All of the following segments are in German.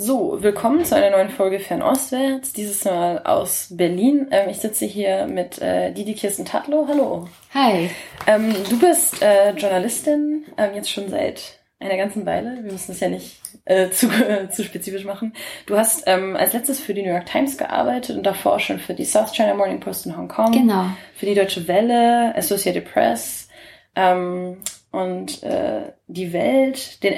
So, willkommen zu einer neuen Folge Fernostwärts, dieses Mal aus Berlin. Ähm, ich sitze hier mit äh, Didi Kirsten Tatlow. Hallo. Hi. Ähm, du bist äh, Journalistin, ähm, jetzt schon seit einer ganzen Weile. Wir müssen es ja nicht äh, zu, zu spezifisch machen. Du hast ähm, als letztes für die New York Times gearbeitet und davor schon für die South China Morning Post in Hongkong. Genau. Für die Deutsche Welle, Associated Press ähm, und äh, die Welt, den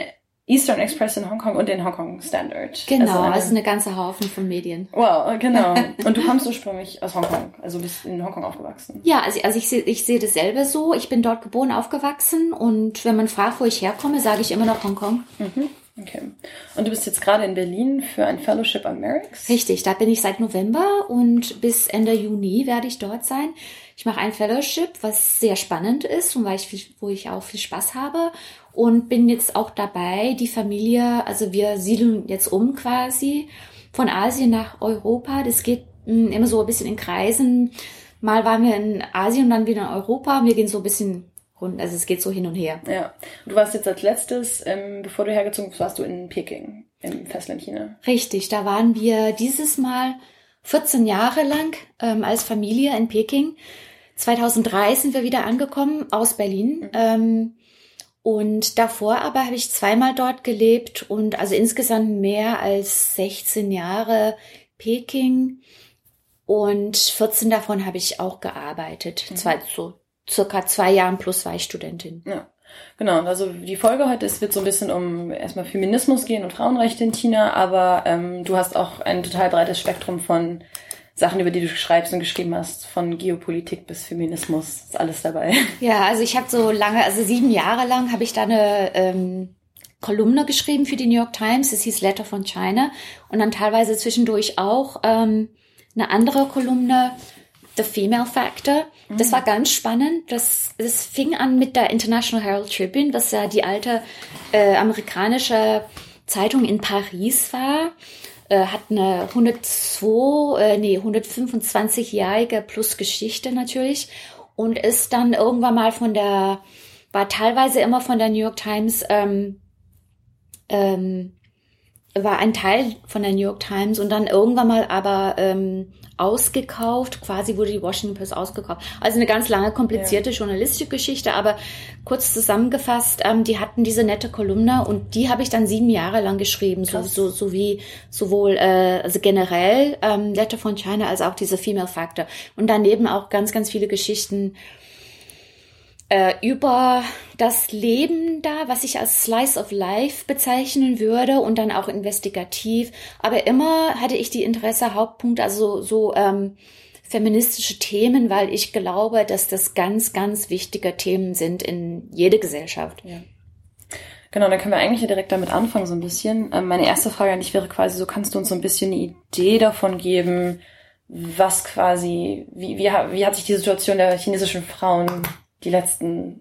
Eastern Express in Hongkong und den Hongkong Standard. Genau, also eine, also eine ganze Haufen von Medien. Wow, genau. Und du kommst ursprünglich aus Hongkong, also bist in Hongkong aufgewachsen. Ja, also, also ich sehe ich sehe dasselbe so. Ich bin dort geboren, aufgewachsen und wenn man fragt, wo ich herkomme, sage ich immer noch Hongkong. Mhm. Okay. Und du bist jetzt gerade in Berlin für ein Fellowship am Merix? Richtig, da bin ich seit November und bis Ende Juni werde ich dort sein. Ich mache ein Fellowship, was sehr spannend ist und weil ich viel, wo ich auch viel Spaß habe und bin jetzt auch dabei, die Familie, also wir siedeln jetzt um quasi von Asien nach Europa. Das geht mh, hm, immer so ein bisschen in Kreisen. Mal waren wir in Asien und dann wieder in Europa. Wir gehen so ein bisschen rund, also es geht so hin und her. Ja. Du warst jetzt als letztes, ähm, bevor du hergezogen bist, warst du in Peking, im Festland China. Richtig, da waren wir dieses Mal 14 Jahre lang ähm, als Familie in Peking. 2003 sind wir wieder angekommen aus Berlin. Mhm. Ähm, und davor aber habe ich zweimal dort gelebt und also insgesamt mehr als 16 Jahre Peking und 14 davon habe ich auch gearbeitet. Mhm. Zwei, so circa zwei Jahren plus war ich Studentin. Ja. Genau, also die Folge heute es wird so ein bisschen um erstmal Feminismus gehen und Frauenrechte in China, aber ähm, du hast auch ein total breites Spektrum von Sachen, über die du schreibst und geschrieben hast, von Geopolitik bis Feminismus, ist alles dabei. Ja, also ich habe so lange, also sieben Jahre lang habe ich da eine ähm, Kolumne geschrieben für die New York Times, es hieß Letter von China und dann teilweise zwischendurch auch ähm, eine andere Kolumne, The Female Factor. Das mhm. war ganz spannend. Das, das fing an mit der International Herald Tribune, was ja die alte äh, amerikanische Zeitung in Paris war äh, hat eine 102, äh, nee, 125-jährige plus Geschichte natürlich und ist dann irgendwann mal von der, war teilweise immer von der New York Times, ähm, ähm, war ein Teil von der New York Times und dann irgendwann mal aber ähm, ausgekauft, quasi wurde die Washington Post ausgekauft. Also eine ganz lange, komplizierte ja. journalistische Geschichte, aber kurz zusammengefasst, ähm, die hatten diese nette Kolumne und die habe ich dann sieben Jahre lang geschrieben, so, so, so wie sowohl äh, also generell ähm, Letter von China als auch diese Female Factor. Und daneben auch ganz, ganz viele Geschichten äh, über das Leben da, was ich als Slice of Life bezeichnen würde und dann auch investigativ. Aber immer hatte ich die Interesse, Hauptpunkt, also so ähm, feministische Themen, weil ich glaube, dass das ganz, ganz wichtige Themen sind in jede Gesellschaft. Ja. Genau, dann können wir eigentlich direkt damit anfangen, so ein bisschen. Ähm, meine erste Frage an dich wäre quasi, so kannst du uns so ein bisschen eine Idee davon geben, was quasi, wie, wie, wie hat sich die Situation der chinesischen Frauen die letzten,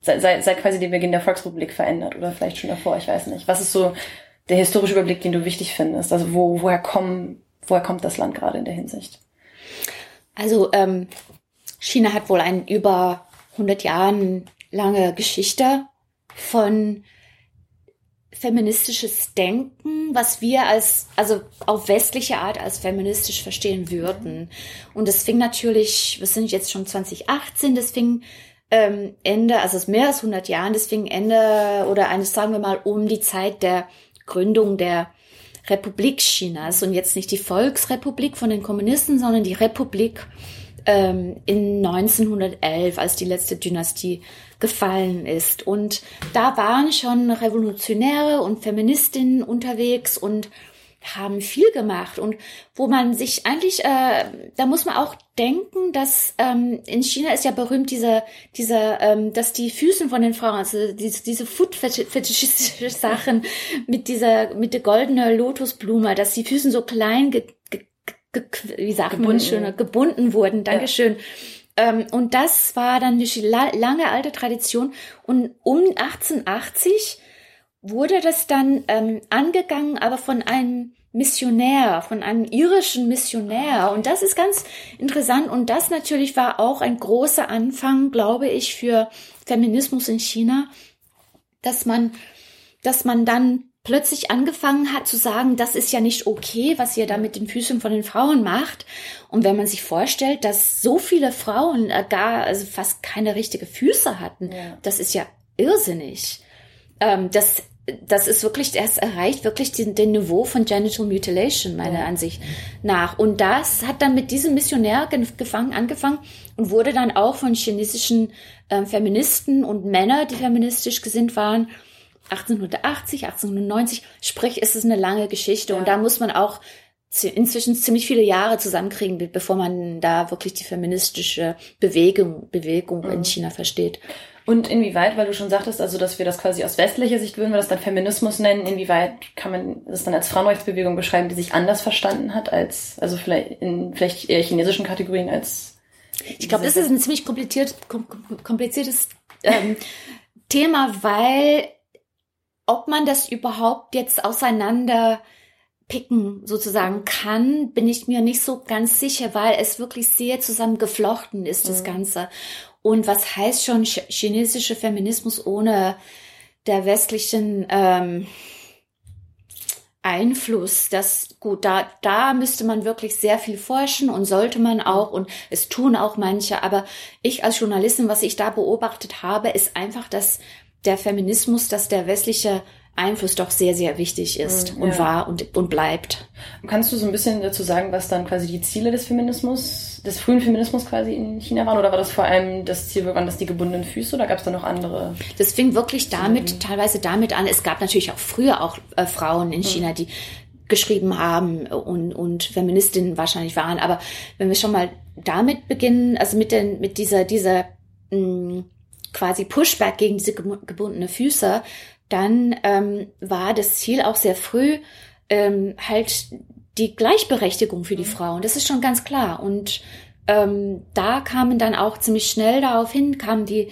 seit, seit, seit quasi dem Beginn der Volksrepublik verändert oder vielleicht schon davor, ich weiß nicht. Was ist so der historische Überblick, den du wichtig findest? Also wo, woher kommen, woher kommt das Land gerade in der Hinsicht? Also ähm, China hat wohl eine über 100 Jahren lange Geschichte von feministisches Denken, was wir als, also auf westliche Art als feministisch verstehen würden. Und das fing natürlich, wir sind jetzt schon 2018, das fing ähm, Ende, also es ist mehr als 100 Jahren, das fing Ende oder eines, sagen wir mal, um die Zeit der Gründung der Republik Chinas und jetzt nicht die Volksrepublik von den Kommunisten, sondern die Republik ähm, in 1911, als die letzte Dynastie gefallen ist. Und da waren schon Revolutionäre und Feministinnen unterwegs und haben viel gemacht und wo man sich eigentlich, äh, da muss man auch denken, dass ähm, in China ist ja berühmt diese, diese, ähm, dass die Füßen von den Frauen, also diese, diese Food-fetischistische Sachen mit dieser, mit der goldenen Lotusblume, dass die Füßen so klein, ge, ge, ge, wie sagt gebunden. man schöner, gebunden wurden. Dankeschön. Ja. Ähm, und das war dann eine lange alte Tradition. Und um 1880 wurde das dann ähm, angegangen, aber von einem Missionär, von einem irischen Missionär. Und das ist ganz interessant. Und das natürlich war auch ein großer Anfang, glaube ich, für Feminismus in China, dass man, dass man dann plötzlich angefangen hat zu sagen, das ist ja nicht okay, was ihr da mit den Füßen von den Frauen macht. Und wenn man sich vorstellt, dass so viele Frauen äh, gar, also fast keine richtige Füße hatten, ja. das ist ja irrsinnig. Ähm, das, das ist wirklich, das erreicht wirklich den, den Niveau von Genital Mutilation, meiner ja. Ansicht nach. Und das hat dann mit diesem Missionär gefangen, angefangen und wurde dann auch von chinesischen äh, Feministen und Männern, die feministisch gesinnt waren, 1880, 1890, sprich, ist es eine lange Geschichte ja. und da muss man auch inzwischen ziemlich viele Jahre zusammenkriegen, bevor man da wirklich die feministische Bewegung, Bewegung mhm. in China versteht. Und inwieweit, weil du schon sagtest, also dass wir das quasi aus westlicher Sicht würden wir das dann Feminismus nennen, inwieweit kann man das dann als Frauenrechtsbewegung beschreiben, die sich anders verstanden hat als, also vielleicht in vielleicht eher chinesischen Kategorien als. Ich glaube, das ist ein ziemlich kompliziert, kompliziertes ähm, Thema, weil ob man das überhaupt jetzt auseinander picken sozusagen kann, bin ich mir nicht so ganz sicher, weil es wirklich sehr zusammen geflochten ist, das mhm. Ganze. Und was heißt schon chinesische Feminismus ohne der westlichen ähm, Einfluss? Das gut, da da müsste man wirklich sehr viel forschen und sollte man auch und es tun auch manche. Aber ich als Journalistin, was ich da beobachtet habe, ist einfach, dass der Feminismus, dass der westliche Einfluss doch sehr, sehr wichtig ist mhm, und ja. war und, und bleibt. Kannst du so ein bisschen dazu sagen, was dann quasi die Ziele des Feminismus, des frühen Feminismus quasi in China waren? Oder war das vor allem das Ziel, waren das die gebundenen Füße oder gab es da noch andere? Das fing wirklich damit, Ziele? teilweise damit an. Es gab natürlich auch früher auch äh, Frauen in mhm. China, die geschrieben haben und, und Feministinnen wahrscheinlich waren. Aber wenn wir schon mal damit beginnen, also mit, den, mit dieser, dieser mh, mm, quasi Pushback gegen diese gebundene Füße, dann ähm, war das Ziel auch sehr früh ähm, halt die Gleichberechtigung für die mhm. Frauen. Das ist schon ganz klar. Und ähm, da kamen dann auch ziemlich schnell darauf hin, kamen die,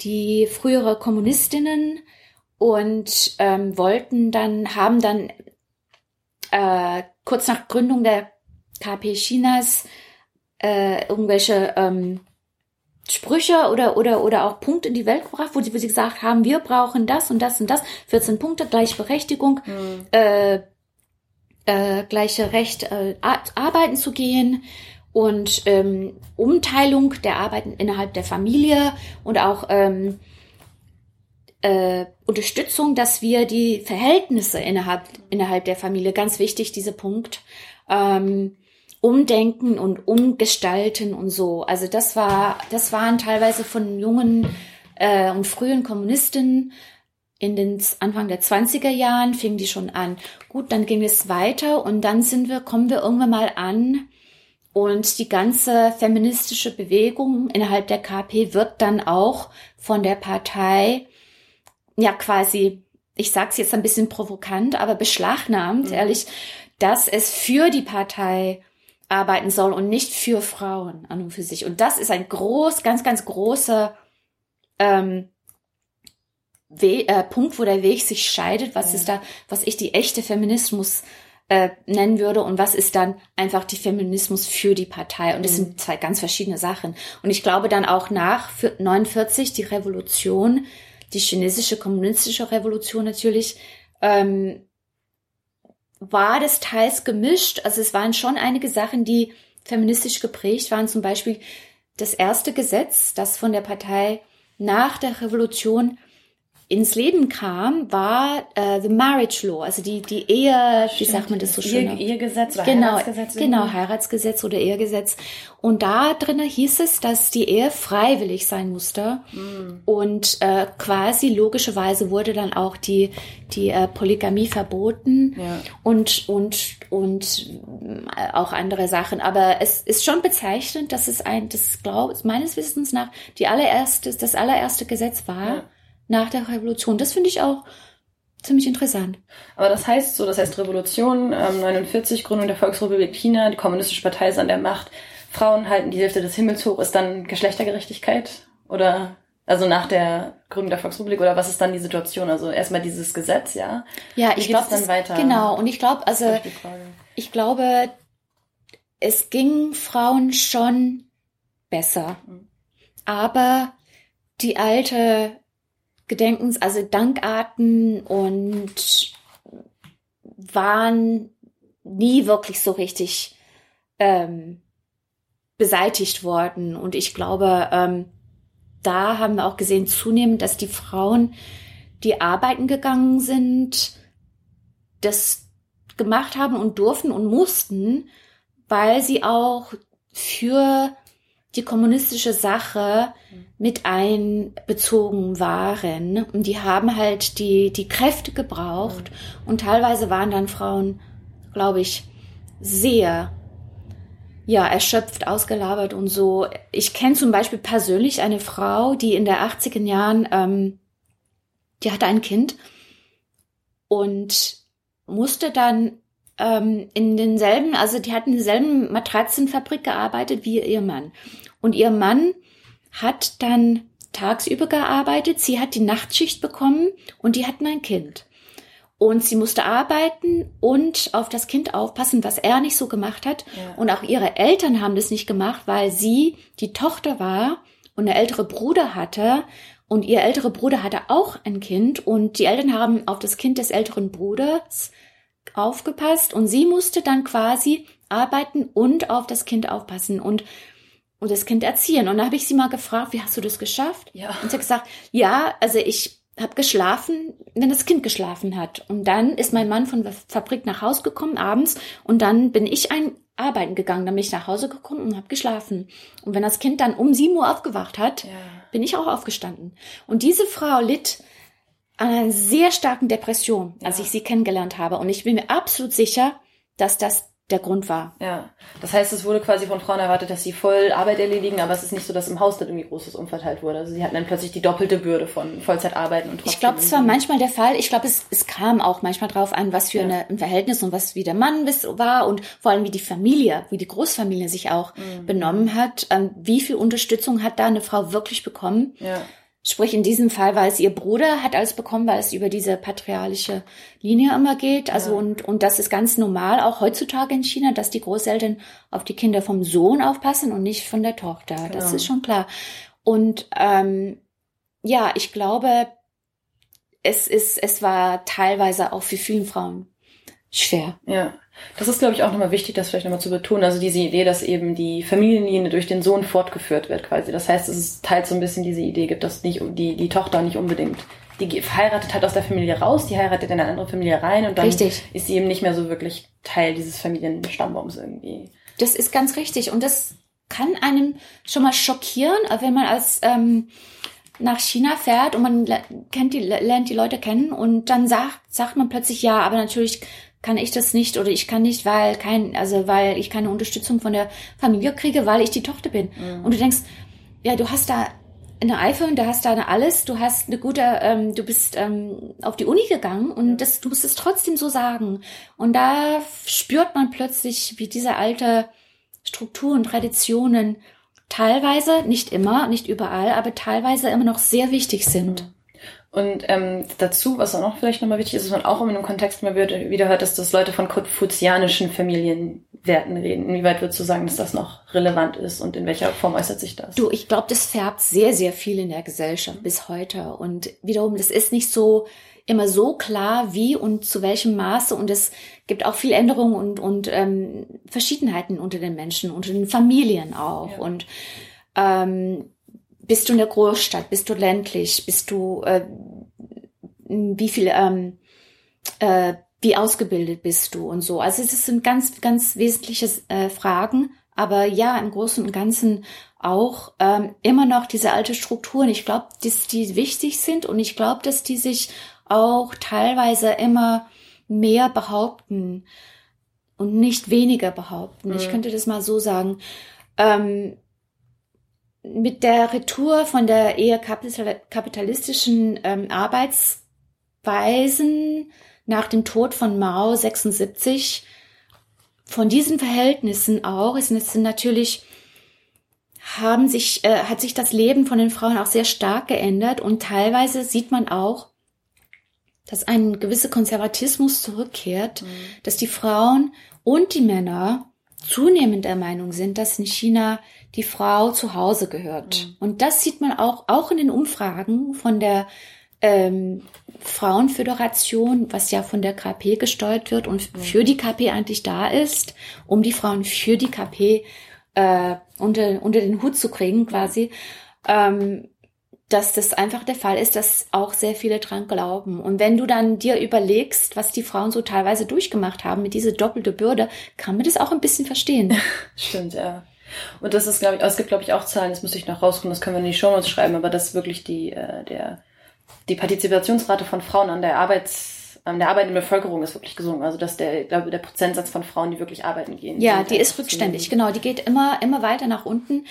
die frühere Kommunistinnen und ähm, wollten dann, haben dann äh, kurz nach Gründung der KP Chinas äh, irgendwelche ähm, Sprüche oder, oder, oder auch Punkte in die Welt gebracht, wo sie, wo sie gesagt haben, wir brauchen das und das und das, 14 Punkte, Gleichberechtigung, mhm. äh, äh, gleiche Recht, äh, arbeiten zu gehen und ähm, Umteilung der Arbeiten innerhalb der Familie und auch ähm, äh, Unterstützung, dass wir die Verhältnisse innerhalb, innerhalb der Familie, ganz wichtig, dieser Punkt, ähm, umdenken und umgestalten und so. Also das war, das waren teilweise von jungen äh, und frühen Kommunisten in den Anfang der 20er Jahren fing die schon an. Gut, dann ging es weiter und dann sind wir, kommen wir irgendwann mal an und die ganze feministische Bewegung innerhalb der KP wird dann auch von der Partei ja quasi, ich sag's jetzt ein bisschen provokant, aber beschlagnahmt, mhm. ehrlich, dass es für die Partei arbeiten soll und nicht für Frauen an und für sich. Und das ist ein groß, ganz, ganz großer ähm, We äh, Punkt, wo der Weg sich scheidet. Was ja. ist da, was ich die echte Feminismus äh, nennen würde und was ist dann einfach die Feminismus für die Partei. Und das mhm. sind zwei ganz verschiedene Sachen. Und ich glaube dann auch nach 49 die Revolution, die chinesische kommunistische Revolution natürlich, ähm, war das teils gemischt. Also es waren schon einige Sachen, die feministisch geprägt waren. Zum Beispiel das erste Gesetz, das von der Partei nach der Revolution ins Leben kam, war äh, the Marriage Law, also die die Ehe, Stimmt. wie sagt man das so schön? Ehe, Ehegesetz oder genau, Heiratsgesetz. Genau, Heiratsgesetz oder Ehegesetz. Und da drinnen hieß es, dass die Ehe freiwillig sein musste. Mhm. Und äh, quasi logischerweise wurde dann auch die die äh, Polygamie verboten ja. und und und äh, auch andere Sachen. Aber es ist schon bezeichnend, dass es ein, das glaube meines Wissens nach die allererste, das allererste Gesetz war. Ja nach der Revolution. Das finde ich auch ziemlich interessant. Aber das heißt so, das heißt Revolution, ähm, 49, Gründung der Volksrepublik China, die kommunistische Partei ist an der Macht, Frauen halten die Hälfte des Himmels hoch, ist dann Geschlechtergerechtigkeit? Oder also nach der Gründung der Volksrepublik oder was ist dann die Situation? Also erstmal dieses Gesetz, ja. Ja, ich glaube dann weiter. Genau, und ich glaube, also ich glaube, es ging Frauen schon besser. Mhm. Aber die alte Gedenkens, also Dankarten und waren nie wirklich so richtig ähm, beseitigt worden. Und ich glaube, ähm, da haben wir auch gesehen zunehmend, dass die Frauen, die arbeiten gegangen sind, das gemacht haben und durften und mussten, weil sie auch für die kommunistische Sache mit einbezogen waren. Und die haben halt die, die Kräfte gebraucht. Und teilweise waren dann Frauen, glaube ich, sehr ja, erschöpft, ausgelabert und so. Ich kenne zum Beispiel persönlich eine Frau, die in der 80er Jahren, ähm, die hatte ein Kind und musste dann ähm, in denselben, also die hatten in derselben Matratzenfabrik gearbeitet wie ihr Mann. Und ihr Mann hat dann tagsüber gearbeitet, sie hat die Nachtschicht bekommen und die hatten ein Kind. Und sie musste arbeiten und auf das Kind aufpassen, was er nicht so gemacht hat. Ja. Und auch ihre Eltern haben das nicht gemacht, weil sie die Tochter war und eine ältere Bruder hatte. Und ihr älterer Bruder hatte auch ein Kind und die Eltern haben auf das Kind des älteren Bruders aufgepasst und sie musste dann quasi arbeiten und auf das Kind aufpassen und und das Kind erziehen. Und da habe ich sie mal gefragt, wie hast du das geschafft? Ja. Und sie hat gesagt, ja, also ich habe geschlafen, wenn das Kind geschlafen hat. Und dann ist mein Mann von der Fabrik nach Hause gekommen abends und dann bin ich ein arbeiten gegangen. Dann bin ich nach Hause gekommen und habe geschlafen. Und wenn das Kind dann um sieben Uhr aufgewacht hat, ja. bin ich auch aufgestanden. Und diese Frau litt an einer sehr starken Depression, als ja. ich sie kennengelernt habe. Und ich bin mir absolut sicher, dass das der Grund war. Ja, das heißt, es wurde quasi von Frauen erwartet, dass sie voll Arbeit erledigen, aber es ist nicht so, dass im Haus dann irgendwie großes umverteilt wurde. Also sie hatten dann plötzlich die doppelte Bürde von Vollzeitarbeiten und Ich glaube, es war manchmal der Fall. Ich glaube, es, es kam auch manchmal drauf an, was für ja. eine, ein Verhältnis und was wie der Mann war und vor allem wie die Familie, wie die Großfamilie sich auch mhm. benommen hat. Ähm, wie viel Unterstützung hat da eine Frau wirklich bekommen? Ja. Sprich, in diesem Fall war es ihr Bruder, hat alles bekommen, weil es über diese patriarchische Linie immer geht. Also, ja. und, und das ist ganz normal, auch heutzutage in China, dass die Großeltern auf die Kinder vom Sohn aufpassen und nicht von der Tochter. Genau. Das ist schon klar. Und ähm, ja, ich glaube, es ist, es war teilweise auch für viele Frauen schwer. Ja. Das ist, glaube ich, auch nochmal wichtig, das vielleicht nochmal zu betonen. Also diese Idee, dass eben die Familienlinie durch den Sohn fortgeführt wird quasi. Das heißt, es teils so ein bisschen diese Idee gibt, dass nicht, die, die Tochter nicht unbedingt, die heiratet halt aus der Familie raus, die heiratet in eine andere Familie rein und dann richtig. ist sie eben nicht mehr so wirklich Teil dieses Familienstammbaums irgendwie. Das ist ganz richtig und das kann einem schon mal schockieren, wenn man als ähm, nach China fährt und man kennt die, lernt die Leute kennen und dann sagt, sagt man plötzlich ja, aber natürlich kann ich das nicht oder ich kann nicht, weil kein, also weil ich keine Unterstützung von der Familie kriege, weil ich die Tochter bin. Mhm. Und du denkst, ja, du hast da eine iPhone, du hast da alles, du hast eine gute, ähm, du bist ähm, auf die Uni gegangen und das, du musst es trotzdem so sagen. Und da spürt man plötzlich, wie diese alte Strukturen, Traditionen teilweise, nicht immer, nicht überall, aber teilweise immer noch sehr wichtig sind. Mhm. Und ähm, dazu, was auch noch vielleicht nochmal wichtig ist, was man auch in einem Kontext mal wieder hört, dass Leute von konfuzianischen Familienwerten reden. Inwieweit würdest du sagen, dass das noch relevant ist und in welcher Form äußert sich das? Du, ich glaube, das färbt sehr, sehr viel in der Gesellschaft bis heute. Und wiederum, das ist nicht so immer so klar, wie und zu welchem Maße. Und es gibt auch viel Änderungen und, und ähm, Verschiedenheiten unter den Menschen, unter den Familien auch. Ja. Und ähm, bist du in der Großstadt? Bist du ländlich? Bist du, äh, wie viel, ähm, äh, wie ausgebildet bist du und so? Also es sind ganz, ganz wesentliche äh, Fragen. Aber ja, im Großen und Ganzen auch ähm, immer noch diese alte Strukturen. Ich glaube, dass die wichtig sind und ich glaube, dass die sich auch teilweise immer mehr behaupten und nicht weniger behaupten. Mhm. Ich könnte das mal so sagen. Ähm, mit der Retour von der eher kapitalistischen ähm, Arbeitsweisen nach dem Tod von Mao 76, von diesen Verhältnissen auch, ist natürlich haben sich, äh, hat sich das Leben von den Frauen auch sehr stark geändert und teilweise sieht man auch, dass ein gewisser Konservatismus zurückkehrt, mhm. dass die Frauen und die Männer zunehmend der Meinung sind, dass in China die Frau zu Hause gehört. Mhm. Und das sieht man auch, auch in den Umfragen von der ähm, Frauenföderation, was ja von der KP gesteuert wird und für die KP eigentlich da ist, um die Frauen für die KP äh, unter, unter den Hut zu kriegen quasi, ähm, dass das einfach der Fall ist, dass auch sehr viele dran glauben. Und wenn du dann dir überlegst, was die Frauen so teilweise durchgemacht haben mit dieser doppelte Bürde, kann man das auch ein bisschen verstehen. Stimmt, ja. Und das ist, glaube ich, es gibt, glaube ich, auch Zahlen, das muss ich noch rauskommen, das können wir in die Show Notes schreiben, aber das ist wirklich die, äh, der, die Partizipationsrate von Frauen an der Arbeits, an der arbeitenden Bevölkerung ist wirklich gesunken. Also dass der, ich glaube, der Prozentsatz von Frauen, die wirklich arbeiten gehen. Ja, die ist rückständig, genau. Die geht immer, immer weiter nach unten.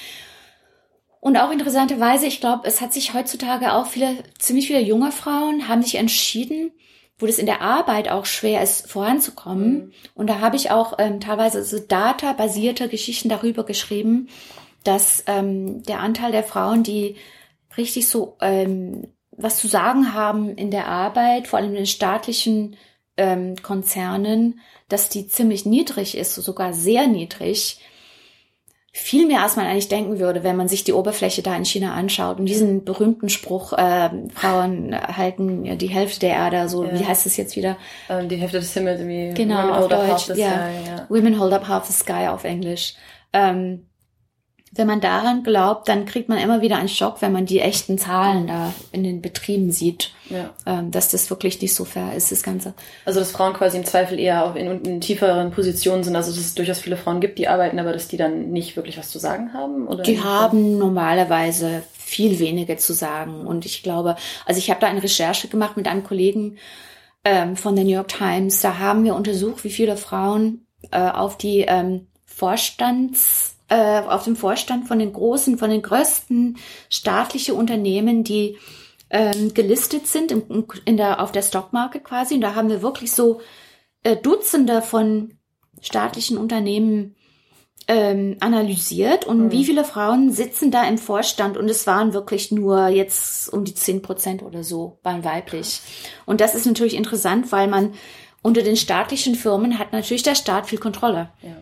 Und auch interessanterweise, ich glaube, es hat sich heutzutage auch viele, ziemlich viele junge Frauen haben sich entschieden, wo das in der Arbeit auch schwer ist, voranzukommen. Mhm. Und da habe ich auch ähm, teilweise so databasierte Geschichten darüber geschrieben, dass ähm, der Anteil der Frauen, die richtig so ähm, was zu sagen haben in der Arbeit, vor allem in den staatlichen ähm, Konzernen, dass die ziemlich niedrig ist, sogar sehr niedrig viel mehr, als man eigentlich denken würde, wenn man sich die Oberfläche da in China anschaut. Und diesen berühmten Spruch, äh, Frauen halten die Hälfte der Erde, so, ja. wie heißt das jetzt wieder? Ähm, die Hälfte des Himmels, wie genau, Women auf Deutsch, ja. Sky, ja. Women hold up half the sky auf Englisch. Ähm, wenn man daran glaubt, dann kriegt man immer wieder einen Schock, wenn man die echten Zahlen da in den Betrieben sieht, ja. ähm, dass das wirklich nicht so fair ist, das Ganze. Also dass Frauen quasi im Zweifel eher auch in, in tieferen Positionen sind, also dass es durchaus viele Frauen gibt, die arbeiten, aber dass die dann nicht wirklich was zu sagen haben? Oder die haben normalerweise viel weniger zu sagen. Und ich glaube, also ich habe da eine Recherche gemacht mit einem Kollegen ähm, von der New York Times. Da haben wir untersucht, wie viele Frauen äh, auf die ähm, Vorstands äh, auf dem Vorstand von den großen, von den größten staatlichen Unternehmen, die ähm, gelistet sind in, in der, auf der Stockmarke quasi. Und da haben wir wirklich so äh, Dutzende von staatlichen Unternehmen ähm, analysiert und mhm. wie viele Frauen sitzen da im Vorstand und es waren wirklich nur jetzt um die zehn Prozent oder so waren weiblich. Und das ist natürlich interessant, weil man unter den staatlichen Firmen hat natürlich der Staat viel Kontrolle. Ja.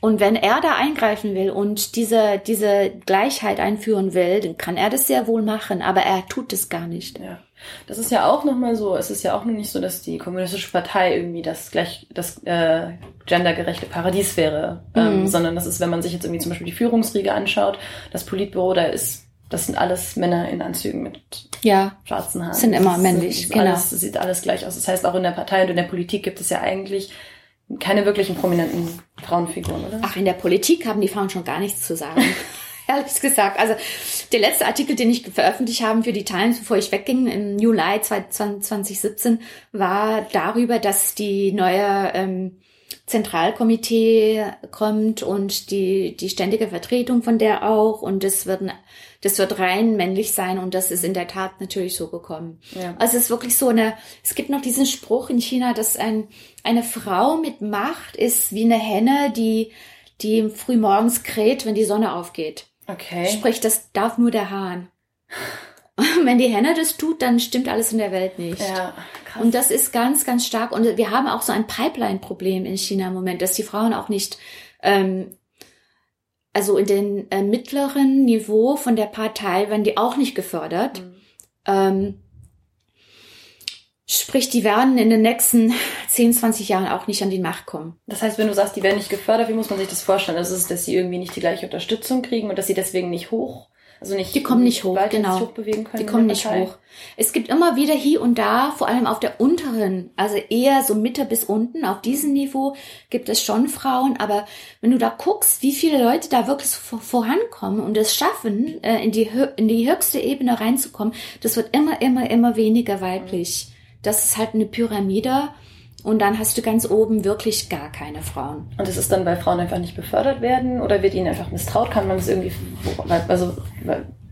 Und wenn er da eingreifen will und diese, diese Gleichheit einführen will, dann kann er das sehr wohl machen, aber er tut es gar nicht. Ja. Das ist ja auch nochmal so, es ist ja auch noch nicht so, dass die kommunistische Partei irgendwie das gleich, das äh, gendergerechte Paradies wäre, ähm, mhm. sondern das ist, wenn man sich jetzt irgendwie zum Beispiel die Führungsriege anschaut, das Politbüro, da ist, das sind alles Männer in Anzügen mit ja, schwarzen Haaren. Sind immer männlich, das genau. Alles, das sieht alles gleich aus. Das heißt, auch in der Partei und in der Politik gibt es ja eigentlich keine wirklichen prominenten Frauenfiguren, oder? Ach, in der Politik haben die Frauen schon gar nichts zu sagen. Ehrlich gesagt. Also der letzte Artikel, den ich veröffentlicht habe für die Times, bevor ich wegging, im Juli 2017, war darüber, dass die neue ähm, Zentralkomitee kommt und die, die ständige Vertretung von der auch und es wird, das wird rein männlich sein und das ist in der Tat natürlich so gekommen. Ja. Also es ist wirklich so eine, es gibt noch diesen Spruch in China, dass ein, eine Frau mit Macht ist wie eine Henne, die, die früh morgens kräht, wenn die Sonne aufgeht. Okay. Sprich, das darf nur der Hahn. wenn die Henne das tut, dann stimmt alles in der Welt nicht. Ja, krass. Und das ist ganz, ganz stark. Und wir haben auch so ein Pipeline-Problem in China im Moment, dass die Frauen auch nicht, ähm, also in den äh, mittleren Niveau von der Partei werden die auch nicht gefördert. Mhm. Ähm, Sprich, die werden in den nächsten 10, 20 Jahren auch nicht an die Macht kommen. Das heißt, wenn du sagst, die werden nicht gefördert, wie muss man sich das vorstellen? Also, dass sie irgendwie nicht die gleiche Unterstützung kriegen und dass sie deswegen nicht hoch also nicht, die kommen nicht hoch, genau. Hochbewegen können die kommen nicht hoch. Es gibt immer wieder hier und da, vor allem auf der unteren, also eher so Mitte bis unten, auf diesem Niveau gibt es schon Frauen, aber wenn du da guckst, wie viele Leute da wirklich vorankommen und es schaffen, äh, in die, in die höchste Ebene reinzukommen, das wird immer, immer, immer weniger weiblich. Das ist halt eine Pyramide und dann hast du ganz oben wirklich gar keine Frauen. Und das ist dann, weil Frauen einfach nicht befördert werden oder wird ihnen einfach misstraut? Kann man das irgendwie, also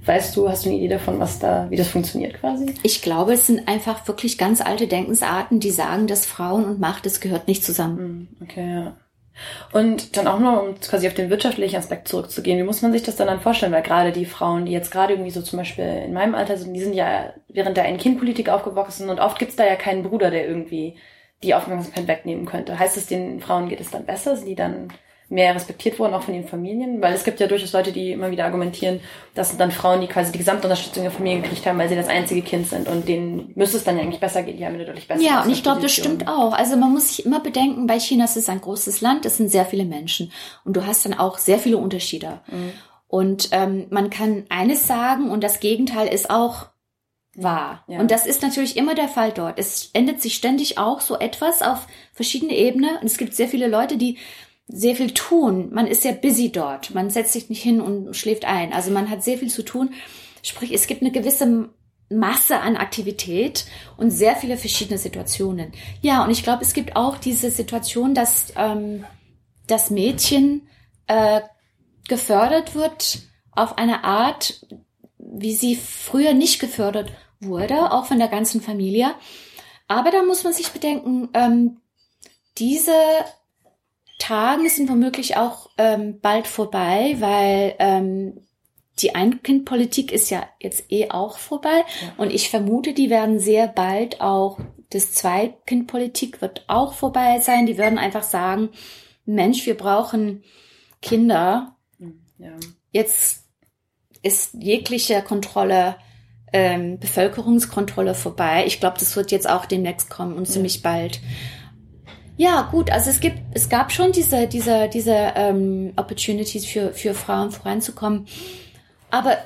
weißt du, hast du eine Idee davon, was da, wie das funktioniert quasi? Ich glaube, es sind einfach wirklich ganz alte Denkensarten, die sagen, dass Frauen und Macht, das gehört nicht zusammen. Hm, okay, ja. Und dann auch noch, um quasi auf den wirtschaftlichen Aspekt zurückzugehen, wie muss man sich das dann, dann vorstellen? Weil gerade die Frauen, die jetzt gerade irgendwie so zum Beispiel in meinem Alter sind, die sind ja während der Ein-Kind-Politik aufgewachsen und oft gibt's da ja keinen Bruder, der irgendwie die Aufmerksamkeit wegnehmen könnte. Heißt es, den Frauen geht es dann besser? Sind die dann mehr respektiert wurden, auch von ihren Familien? Weil es gibt ja durchaus Leute, die immer wieder argumentieren, dass dann Frauen, die quasi die gesamte Unterstützung der Familie gekriegt haben, weil sie das einzige Kind sind und denen müsste es dann ja eigentlich besser gehen. Die haben eine deutlich bessere Ja, und ich glaube, das stimmt auch. Also man muss sich immer bedenken, bei China ist es ein großes Land, es sind sehr viele Menschen und du hast dann auch sehr viele Unterschiede. Mhm. Und ähm, man kann eines sagen und das Gegenteil ist auch wahr. Ja. Und das ist natürlich immer der Fall dort. Es ändert sich ständig auch so etwas auf verschiedene Ebenen. Und es gibt sehr viele Leute, die sehr viel tun. Man ist sehr busy dort. Man setzt sich nicht hin und schläft ein. Also man hat sehr viel zu tun. Sprich, es gibt eine gewisse Masse an Aktivität und sehr viele verschiedene Situationen. Ja, und ich glaube, es gibt auch diese Situation, dass ähm, das Mädchen äh, gefördert wird auf eine Art, wie sie früher nicht gefördert wurde, auch von der ganzen Familie. Aber da muss man sich bedenken, ähm, diese Tagen sind womöglich auch ähm, bald vorbei, weil ähm, die Einkindpolitik ist ja jetzt eh auch vorbei. Ja. Und ich vermute, die werden sehr bald auch, das Zweikindpolitik wird auch vorbei sein. Die werden einfach sagen, Mensch, wir brauchen Kinder. Ja. Jetzt ist jegliche Kontrolle ähm, Bevölkerungskontrolle vorbei. Ich glaube, das wird jetzt auch demnächst kommen und ja. ziemlich bald. Ja, gut, also es gibt, es gab schon diese, diese, diese ähm, Opportunities für, für Frauen voranzukommen. Aber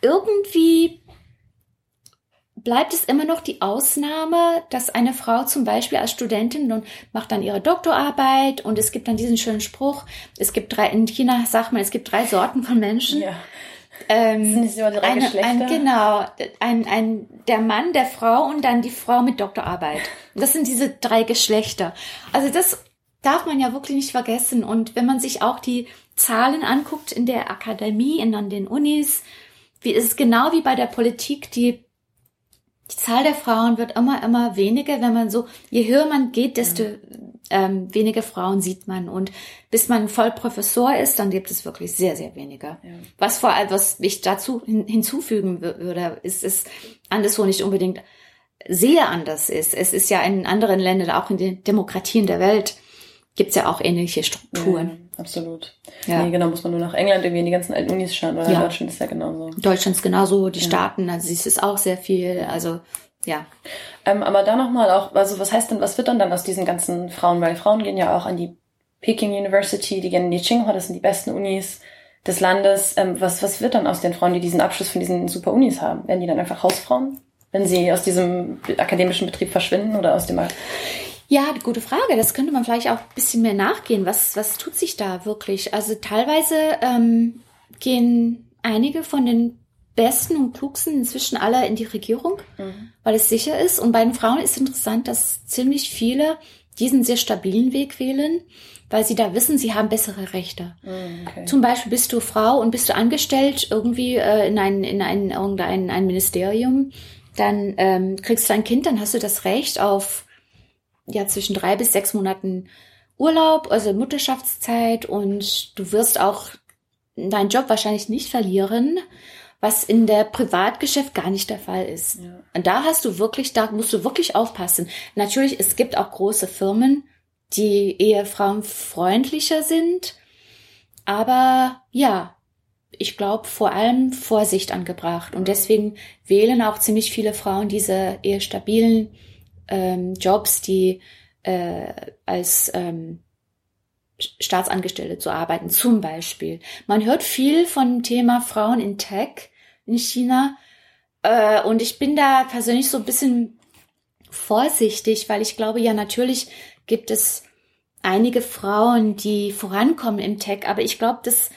irgendwie bleibt es immer noch die Ausnahme, dass eine Frau zum Beispiel als Studentin und macht dann ihre Doktorarbeit und es gibt dann diesen schönen Spruch, es gibt drei, in China sagt man, es gibt drei Sorten von Menschen. Ja. Ähm, sind nicht immer drei eine, Geschlechter? Ein, genau, ein, ein, der Mann, der Frau und dann die Frau mit Doktorarbeit. Das sind diese drei Geschlechter. Also das darf man ja wirklich nicht vergessen. Und wenn man sich auch die Zahlen anguckt in der Akademie, in an den Unis, wie ist es genau wie bei der Politik, die die Zahl der Frauen wird immer, immer weniger, wenn man so, je höher man geht, desto ja ähm, wenige Frauen sieht man. Und bis man voll Professor ist, dann gibt es wirklich sehr, sehr wenige. Ja. Was vor allem, was ich dazu hin, hinzufügen würde, ist, ist anderswo nicht unbedingt sehr anders ist. Es ist ja in anderen Ländern, auch in den Demokratien der Welt, gibt's ja auch ähnliche Strukturen. Ja, absolut. Ja. Nee, genau, muss man nur nach England irgendwie in die ganzen alten Unis schauen, oder ja. Deutschland ist ja genauso. Deutschland ist genauso, die ja. Staaten, also es ist auch sehr viel, also ja. Ähm, aber da nochmal auch, also was heißt denn, was wird dann dann aus diesen ganzen Frauen? Weil Frauen gehen ja auch an die Peking University, die gehen in die Tsinghua, das sind die besten Unis des Landes. Ähm, was, was wird dann aus den Frauen, die diesen Abschluss von diesen super Unis haben? Werden die dann einfach Hausfrauen, wenn sie aus diesem akademischen Betrieb verschwinden oder aus dem ja, gute Frage. Das könnte man vielleicht auch ein bisschen mehr nachgehen. Was, was tut sich da wirklich? Also teilweise ähm, gehen einige von den Besten und Klugsten inzwischen alle in die Regierung, mhm. weil es sicher ist. Und bei den Frauen ist interessant, dass ziemlich viele diesen sehr stabilen Weg wählen, weil sie da wissen, sie haben bessere Rechte. Mhm, okay. Zum Beispiel bist du Frau und bist du angestellt irgendwie äh, in ein, in ein, irgendein ein Ministerium, dann ähm, kriegst du ein Kind, dann hast du das Recht auf ja zwischen drei bis sechs Monaten Urlaub, also Mutterschaftszeit und du wirst auch deinen Job wahrscheinlich nicht verlieren was in der Privatgeschäft gar nicht der Fall ist. Ja. Und da hast du wirklich, da musst du wirklich aufpassen. Natürlich, es gibt auch große Firmen, die eher frauenfreundlicher sind, aber ja, ich glaube vor allem Vorsicht angebracht und deswegen wählen auch ziemlich viele Frauen diese eher stabilen ähm, Jobs, die äh, als ähm, Staatsangestellte zu arbeiten, zum Beispiel. Man hört viel von dem Thema Frauen in Tech in China. Äh, und ich bin da persönlich so ein bisschen vorsichtig, weil ich glaube, ja, natürlich gibt es einige Frauen, die vorankommen im Tech, aber ich glaube, das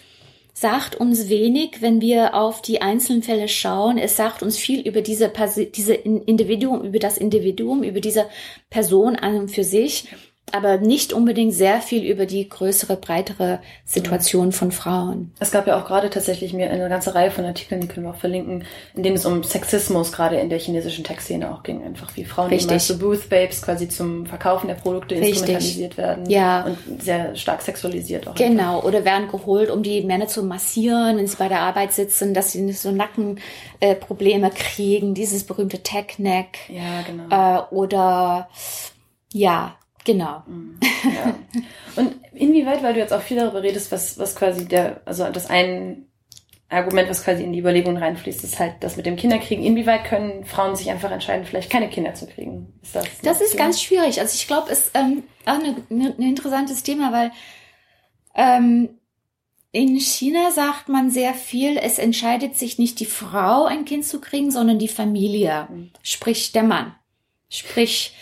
sagt uns wenig, wenn wir auf die einzelnen Fälle schauen. Es sagt uns viel über diese, diese Individuum, über das Individuum, über diese Person an und für sich aber nicht unbedingt sehr viel über die größere, breitere Situation von Frauen. Es gab ja auch gerade tatsächlich mir eine ganze Reihe von Artikeln, die können wir auch verlinken, in denen es um Sexismus gerade in der chinesischen Tech-Szene auch ging. Einfach wie Frauen, Richtig. die als so Booth-Babes quasi zum Verkaufen der Produkte Richtig. instrumentalisiert werden. Ja. Und sehr stark sexualisiert auch. Genau. Einfach. Oder werden geholt, um die Männer zu massieren, wenn sie bei der Arbeit sitzen, dass sie nicht so Nackenprobleme äh, kriegen. Dieses berühmte Tech-Neck. Ja, genau. Äh, oder, ja, Genau. Ja. Und inwieweit weil du jetzt auch viel darüber redest, was, was quasi der, also das ein Argument, was quasi in die Überlegung reinfließt, ist halt das mit dem Kinderkriegen. Inwieweit können Frauen sich einfach entscheiden, vielleicht keine Kinder zu kriegen? Ist das das ist ganz schwierig. Also ich glaube, es ist ähm, auch ein ne, ne interessantes Thema, weil ähm, in China sagt man sehr viel, es entscheidet sich nicht die Frau, ein Kind zu kriegen, sondern die Familie, mhm. sprich der Mann, sprich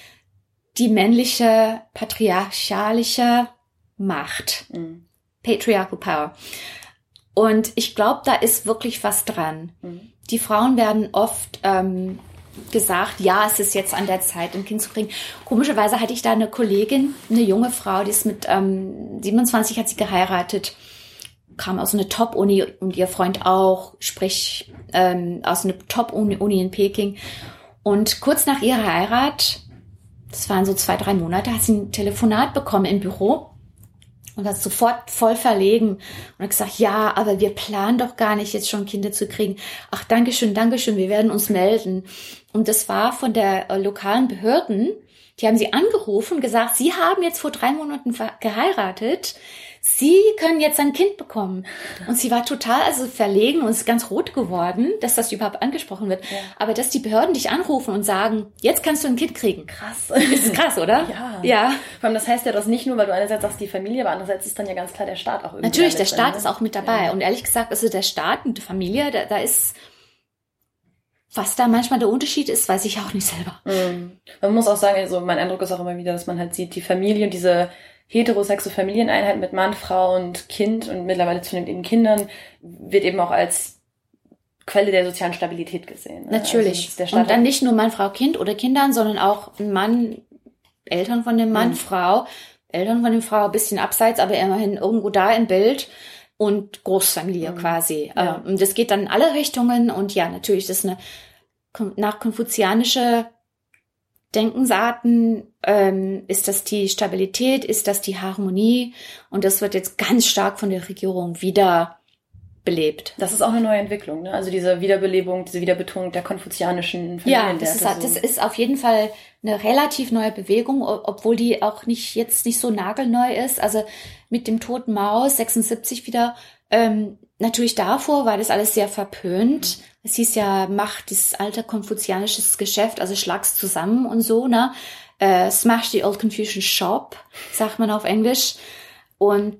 die männliche patriarchalische Macht, mhm. patriarchal power. Und ich glaube, da ist wirklich was dran. Mhm. Die Frauen werden oft ähm, gesagt, ja, es ist jetzt an der Zeit, ein Kind zu kriegen. Komischerweise hatte ich da eine Kollegin, eine junge Frau, die ist mit ähm, 27 hat sie geheiratet, kam aus einer Top-Uni und ihr Freund auch, sprich ähm, aus einer Top-Uni in Peking. Und kurz nach ihrer Heirat, das waren so zwei, drei Monate, hat sie ein Telefonat bekommen im Büro und war sofort voll verlegen und hat gesagt, ja, aber wir planen doch gar nicht jetzt schon Kinder zu kriegen. Ach, Dankeschön, Dankeschön, wir werden uns melden. Und das war von der äh, lokalen Behörden. Die haben sie angerufen und gesagt, sie haben jetzt vor drei Monaten geheiratet. Sie können jetzt ein Kind bekommen. Und sie war total also verlegen und ist ganz rot geworden, dass das überhaupt angesprochen wird. Ja. Aber dass die Behörden dich anrufen und sagen, jetzt kannst du ein Kind kriegen. Krass. Ist krass, oder? Ja. Ja. Vor allem, das heißt ja das nicht nur, weil du einerseits sagst die Familie, aber andererseits ist dann ja ganz klar der Staat auch irgendwie. Natürlich, der Staat ist auch mit dabei. Ja. Und ehrlich gesagt, also der Staat und die Familie, da, da ist, was da manchmal der Unterschied ist, weiß ich auch nicht selber. Mhm. Man muss auch sagen, also mein Eindruck ist auch immer wieder, dass man halt sieht, die Familie und diese heterosexe Familieneinheit mit Mann, Frau und Kind und mittlerweile zunehmend eben Kindern wird eben auch als Quelle der sozialen Stabilität gesehen. Ne? Natürlich. Also und dann nicht nur Mann, Frau, Kind oder Kindern, sondern auch ein Mann, Eltern von dem Mann, mhm. Frau, Eltern von dem Frau, ein bisschen abseits, aber immerhin irgendwo da im Bild und Großfamilie mhm. quasi. Ja. Und das geht dann in alle Richtungen und ja, natürlich, das ist eine nach konfuzianische Denkensarten ähm, ist das die Stabilität, ist das die Harmonie und das wird jetzt ganz stark von der Regierung wieder belebt. Das ist auch eine neue Entwicklung, ne? Also diese Wiederbelebung, diese Wiederbetonung der konfuzianischen Familienwerte. Ja, das ist, so. das ist auf jeden Fall eine relativ neue Bewegung, obwohl die auch nicht jetzt nicht so nagelneu ist. Also mit dem Toten Maus 76 wieder ähm, natürlich davor war das alles sehr verpönt. Es hieß ja, mach dieses alte konfuzianisches Geschäft, also schlag's zusammen und so, ne? Äh, smash the old Confucian shop, sagt man auf Englisch. Und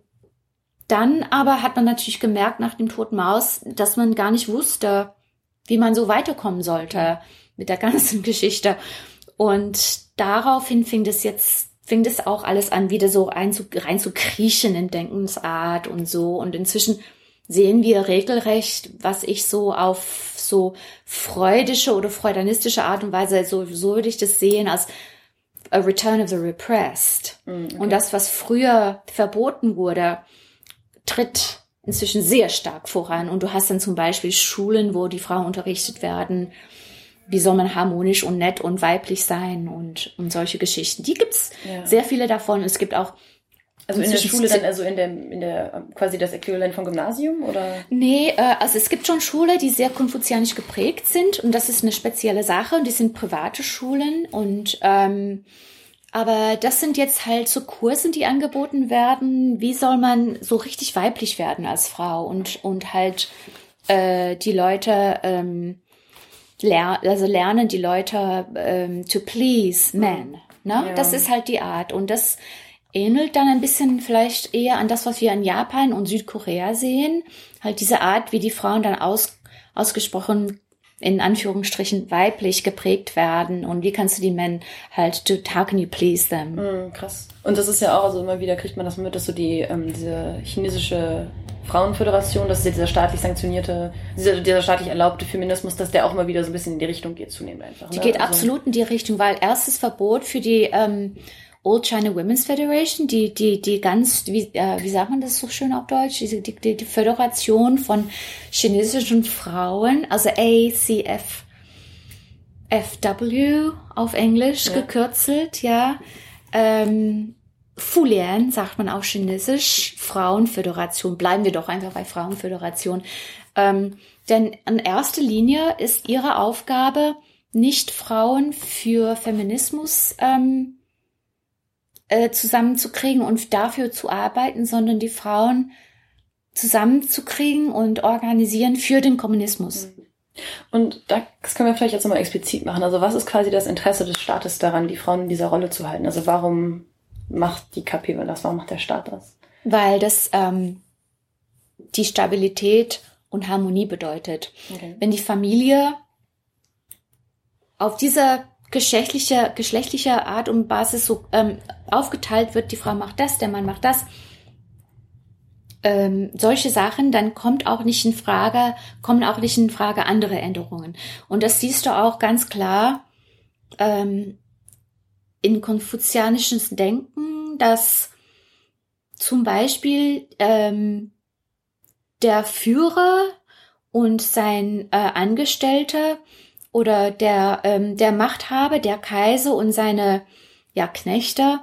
dann aber hat man natürlich gemerkt nach dem Toten Maus, dass man gar nicht wusste, wie man so weiterkommen sollte mit der ganzen Geschichte. Und daraufhin fing das jetzt, fing das auch alles an, wieder so rein zu, rein zu kriechen in Denkensart und so. Und inzwischen sehen wir regelrecht, was ich so auf so freudische oder freudanistische Art und Weise, so, so würde ich das sehen, als a return of the repressed. Mm, okay. Und das, was früher verboten wurde, tritt inzwischen sehr stark voran. Und du hast dann zum Beispiel Schulen, wo die Frauen unterrichtet werden, wie soll man harmonisch und nett und weiblich sein und, und solche Geschichten. Die gibt's ja. sehr viele davon. Es gibt auch also in der Schule dann, also in der, in der, quasi das Äquivalent vom Gymnasium, oder? Nee, äh, also es gibt schon Schulen, die sehr konfuzianisch geprägt sind und das ist eine spezielle Sache und die sind private Schulen und, ähm, aber das sind jetzt halt so Kurse, die angeboten werden. Wie soll man so richtig weiblich werden als Frau und, und halt, äh, die Leute, ähm, ler also lernen die Leute ähm, to please men. Ne? Ja. Das ist halt die Art und das, ähnelt dann ein bisschen vielleicht eher an das, was wir in Japan und Südkorea sehen. Halt diese Art, wie die Frauen dann aus, ausgesprochen in Anführungsstrichen weiblich geprägt werden und wie kannst du die Männer halt, how can you please them? Mm, krass. Und das ist ja auch, also immer wieder kriegt man das mit, dass so die, ähm, diese chinesische Frauenföderation, das ist ja dieser staatlich sanktionierte, dieser, dieser staatlich erlaubte Feminismus, dass der auch immer wieder so ein bisschen in die Richtung geht, zunehmend einfach. Ne? Die geht also, absolut in die Richtung, weil erstes Verbot für die ähm, Old China Women's Federation, die, die, die ganz, wie, äh, wie sagt man das so schön auf Deutsch, die, die, die Föderation von chinesischen Frauen, also ACF, FW auf Englisch ja. gekürzelt, ja. Ähm, Fulian sagt man auch chinesisch, Frauenföderation. Bleiben wir doch einfach bei Frauenföderation. Ähm, denn in erster Linie ist ihre Aufgabe, nicht Frauen für Feminismus ähm, äh, zusammenzukriegen und dafür zu arbeiten, sondern die Frauen zusammenzukriegen und organisieren für den Kommunismus. Mhm. Und das können wir vielleicht jetzt nochmal explizit machen. Also was ist quasi das Interesse des Staates daran, die Frauen in dieser Rolle zu halten? Also warum macht die KP das? Warum macht der Staat das? Weil das ähm, die Stabilität und Harmonie bedeutet. Okay. Wenn die Familie auf dieser geschlechtliche, geschlechtliche Art und Basis so ähm, aufgeteilt wird, die Frau macht das, der Mann macht das, ähm, solche Sachen, dann kommt auch nicht in Frage, kommen auch nicht in Frage andere Änderungen. Und das siehst du auch ganz klar ähm, in konfuzianisches Denken, dass zum Beispiel ähm, der Führer und sein äh, Angestellter oder der, ähm, der Machthaber, der Kaiser und seine ja, Knechte,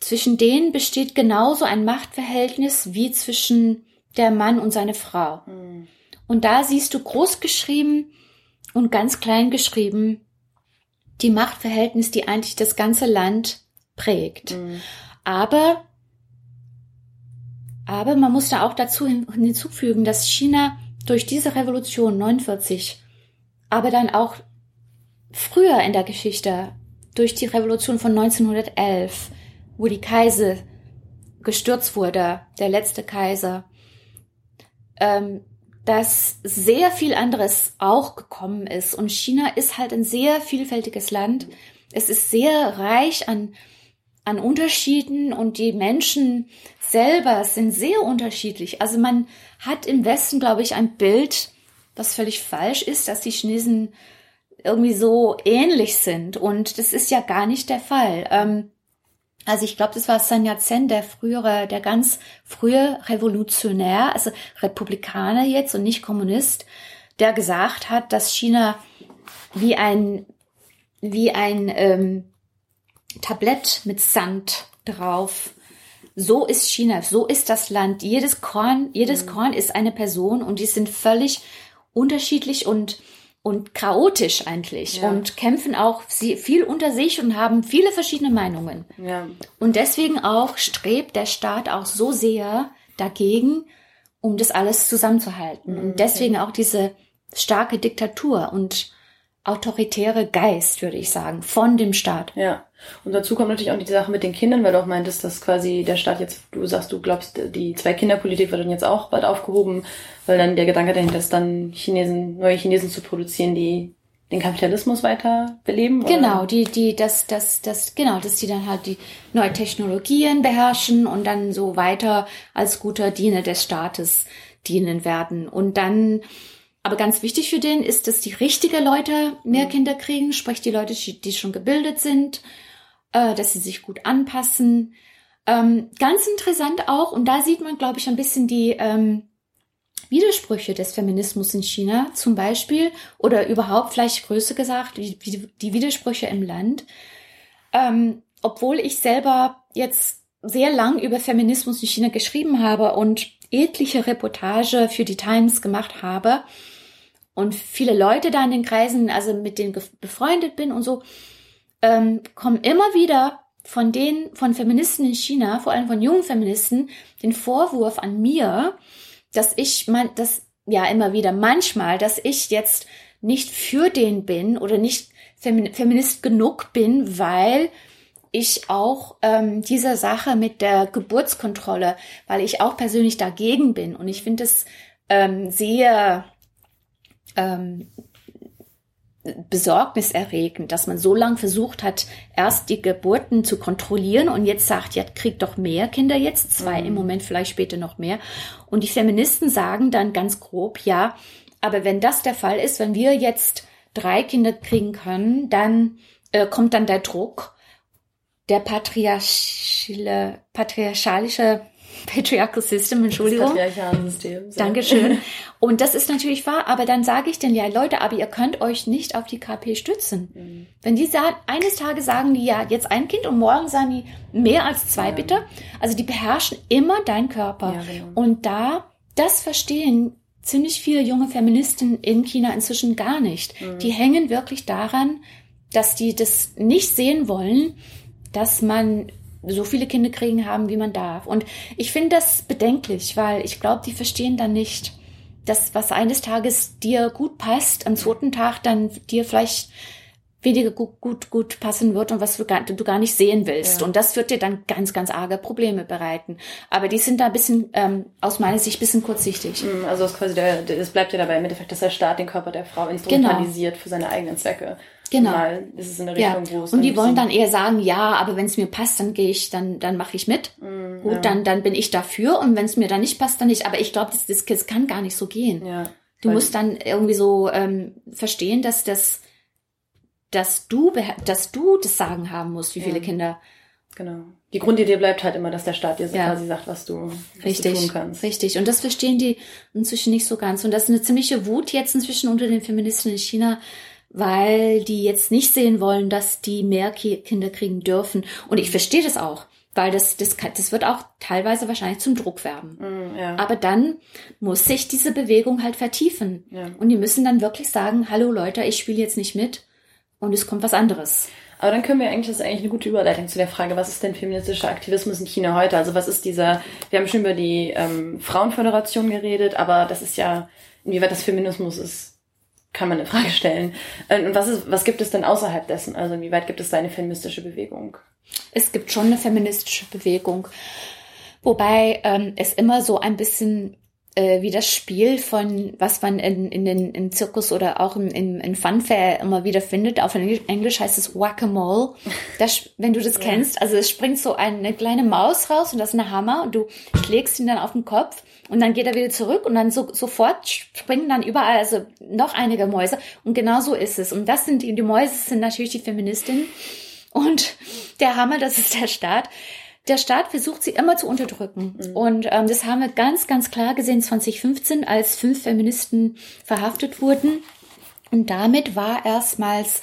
zwischen denen besteht genauso ein Machtverhältnis wie zwischen der Mann und seine Frau. Mhm. Und da siehst du groß geschrieben und ganz klein geschrieben die Machtverhältnis, die eigentlich das ganze Land prägt. Mhm. Aber aber man muss da auch dazu hinzufügen, dass China durch diese Revolution 49, aber dann auch früher in der Geschichte, durch die Revolution von 1911, wo die Kaiser gestürzt wurde, der letzte Kaiser, ähm, dass sehr viel anderes auch gekommen ist. Und China ist halt ein sehr vielfältiges Land. Es ist sehr reich an, an Unterschieden und die Menschen selber sind sehr unterschiedlich. Also man hat im Westen, glaube ich, ein Bild, was völlig falsch ist, dass die Chinesen irgendwie so ähnlich sind. Und das ist ja gar nicht der Fall. Ähm, also ich glaube, das war Sun Yat-sen, der frühere, der ganz frühe Revolutionär, also Republikaner jetzt und nicht Kommunist, der gesagt hat, dass China wie ein wie ein ähm, Tablett mit Sand drauf so ist China, so ist das Land. Jedes Korn, jedes mhm. Korn ist eine Person und die sind völlig unterschiedlich und und chaotisch eigentlich ja. und kämpfen auch viel unter sich und haben viele verschiedene Meinungen. Ja. Und deswegen auch strebt der Staat auch so sehr dagegen, um das alles zusammenzuhalten. Mhm. Und deswegen auch diese starke Diktatur und autoritäre Geist, würde ich sagen, von dem Staat. Ja. Und dazu kommt natürlich auch die Sache mit den Kindern, weil du auch meintest, dass quasi der Staat jetzt, du sagst, du glaubst, die Zwei-Kinder-Politik wird dann jetzt auch bald aufgehoben, weil dann der Gedanke dahinter ist, dann Chinesen, neue Chinesen zu produzieren, die den Kapitalismus weiter beleben? Genau, die, die, das, das, das, genau, dass die dann halt die neue Technologien beherrschen und dann so weiter als guter Diener des Staates dienen werden. Und dann aber ganz wichtig für den ist, dass die richtigen Leute mehr. Kinder kriegen, sprich die Leute, die schon gebildet sind, äh, dass sie sich gut anpassen. Ähm, ganz interessant auch, und da sieht man, glaube ich, ein bisschen die ähm, Widersprüche des Feminismus in China zum Beispiel, oder überhaupt vielleicht größer gesagt, die, die Widersprüche im Land. Ähm, obwohl ich selber jetzt sehr lang über Feminismus in China geschrieben habe und etliche Reportage für die Times gemacht habe, und viele Leute da in den Kreisen, also mit denen befreundet bin und so, ähm, kommen immer wieder von den, von Feministen in China, vor allem von jungen Feministen, den Vorwurf an mir, dass ich mein, das ja immer wieder manchmal, dass ich jetzt nicht für den bin oder nicht Feminist genug bin, weil ich auch ähm, dieser Sache mit der Geburtskontrolle, weil ich auch persönlich dagegen bin. Und ich finde es ähm, sehr ähm, besorgniserregend, dass man so lange versucht hat, erst die Geburten zu kontrollieren und jetzt sagt, ja, kriegt doch mehr Kinder jetzt, zwei mhm. im Moment, vielleicht später noch mehr. Und die Feministen sagen dann ganz grob, ja, aber wenn das der Fall ist, wenn wir jetzt drei Kinder kriegen können, dann äh, kommt dann der Druck, der patriarchale, patriarchalische Patriarchal System, Entschuldigung. Das System. So. Dankeschön. Und das ist natürlich wahr, aber dann sage ich denn ja, Leute, aber ihr könnt euch nicht auf die KP stützen. Mhm. Wenn die sagen, eines Tages sagen die ja jetzt ein Kind und morgen sagen die mehr als zwei ja. bitte. Also die beherrschen immer deinen Körper. Ja, genau. Und da das verstehen ziemlich viele junge Feministen in China inzwischen gar nicht. Mhm. Die hängen wirklich daran, dass die das nicht sehen wollen, dass man so viele Kinder kriegen haben, wie man darf. Und ich finde das bedenklich, weil ich glaube, die verstehen dann nicht, dass was eines Tages dir gut passt, am zweiten Tag dann dir vielleicht weniger gut, gut, gut passen wird und was du gar, du gar nicht sehen willst. Ja. Und das wird dir dann ganz, ganz arge Probleme bereiten. Aber die sind da ein bisschen, ähm, aus meiner Sicht, ein bisschen kurzsichtig. Mm, also es quasi der, es bleibt ja dabei im Endeffekt, dass der Staat den Körper der Frau instrumentalisiert genau. für seine eigenen Zwecke. Genau. Mal ist es in der Richtung, ja. wo es Und die wollen dann eher sagen, ja, aber wenn es mir passt, dann gehe ich, dann, dann mache ich mit. Mm, Gut, ja. dann, dann bin ich dafür. Und wenn es mir dann nicht passt, dann nicht. Aber ich glaube, das, das, das kann gar nicht so gehen. Ja. Du musst dann irgendwie so ähm, verstehen, dass das dass du, dass du das Sagen haben musst, wie viele ja. Kinder. Genau. Die Grundidee bleibt halt immer, dass der Staat dir so ja. quasi sagt, was du, was richtig, du tun kannst. Richtig. Und das verstehen die inzwischen nicht so ganz. Und das ist eine ziemliche Wut jetzt inzwischen unter den Feministen in China, weil die jetzt nicht sehen wollen, dass die mehr Kinder kriegen dürfen. Und ich verstehe das auch, weil das, das, das wird auch teilweise wahrscheinlich zum Druck werden. Mm, ja. Aber dann muss sich diese Bewegung halt vertiefen. Ja. Und die müssen dann wirklich sagen, hallo Leute, ich spiele jetzt nicht mit und es kommt was anderes. Aber dann können wir eigentlich, das ist eigentlich eine gute Überleitung zu der Frage, was ist denn feministischer Aktivismus in China heute? Also was ist dieser, wir haben schon über die ähm, Frauenföderation geredet, aber das ist ja, inwieweit das Feminismus ist, kann man eine Frage stellen. Und was ist, was gibt es denn außerhalb dessen? Also inwieweit gibt es da eine feministische Bewegung? Es gibt schon eine feministische Bewegung. Wobei ähm, es immer so ein bisschen äh, wie das Spiel von, was man in, in den in Zirkus oder auch im, im, in Funfair immer wieder findet. Auf Englisch heißt es Whack-a-Mole. Wenn du das kennst, also es springt so eine kleine Maus raus und das ist ein Hammer und du schlägst ihn dann auf den Kopf und dann geht er wieder zurück und dann so, sofort springen dann überall also noch einige Mäuse und genau so ist es. Und das sind die, die Mäuse sind natürlich die Feministinnen und der Hammer, das ist der Staat der Staat versucht sie immer zu unterdrücken. Mhm. Und ähm, das haben wir ganz, ganz klar gesehen 2015, als fünf Feministen verhaftet wurden. Und damit war erstmals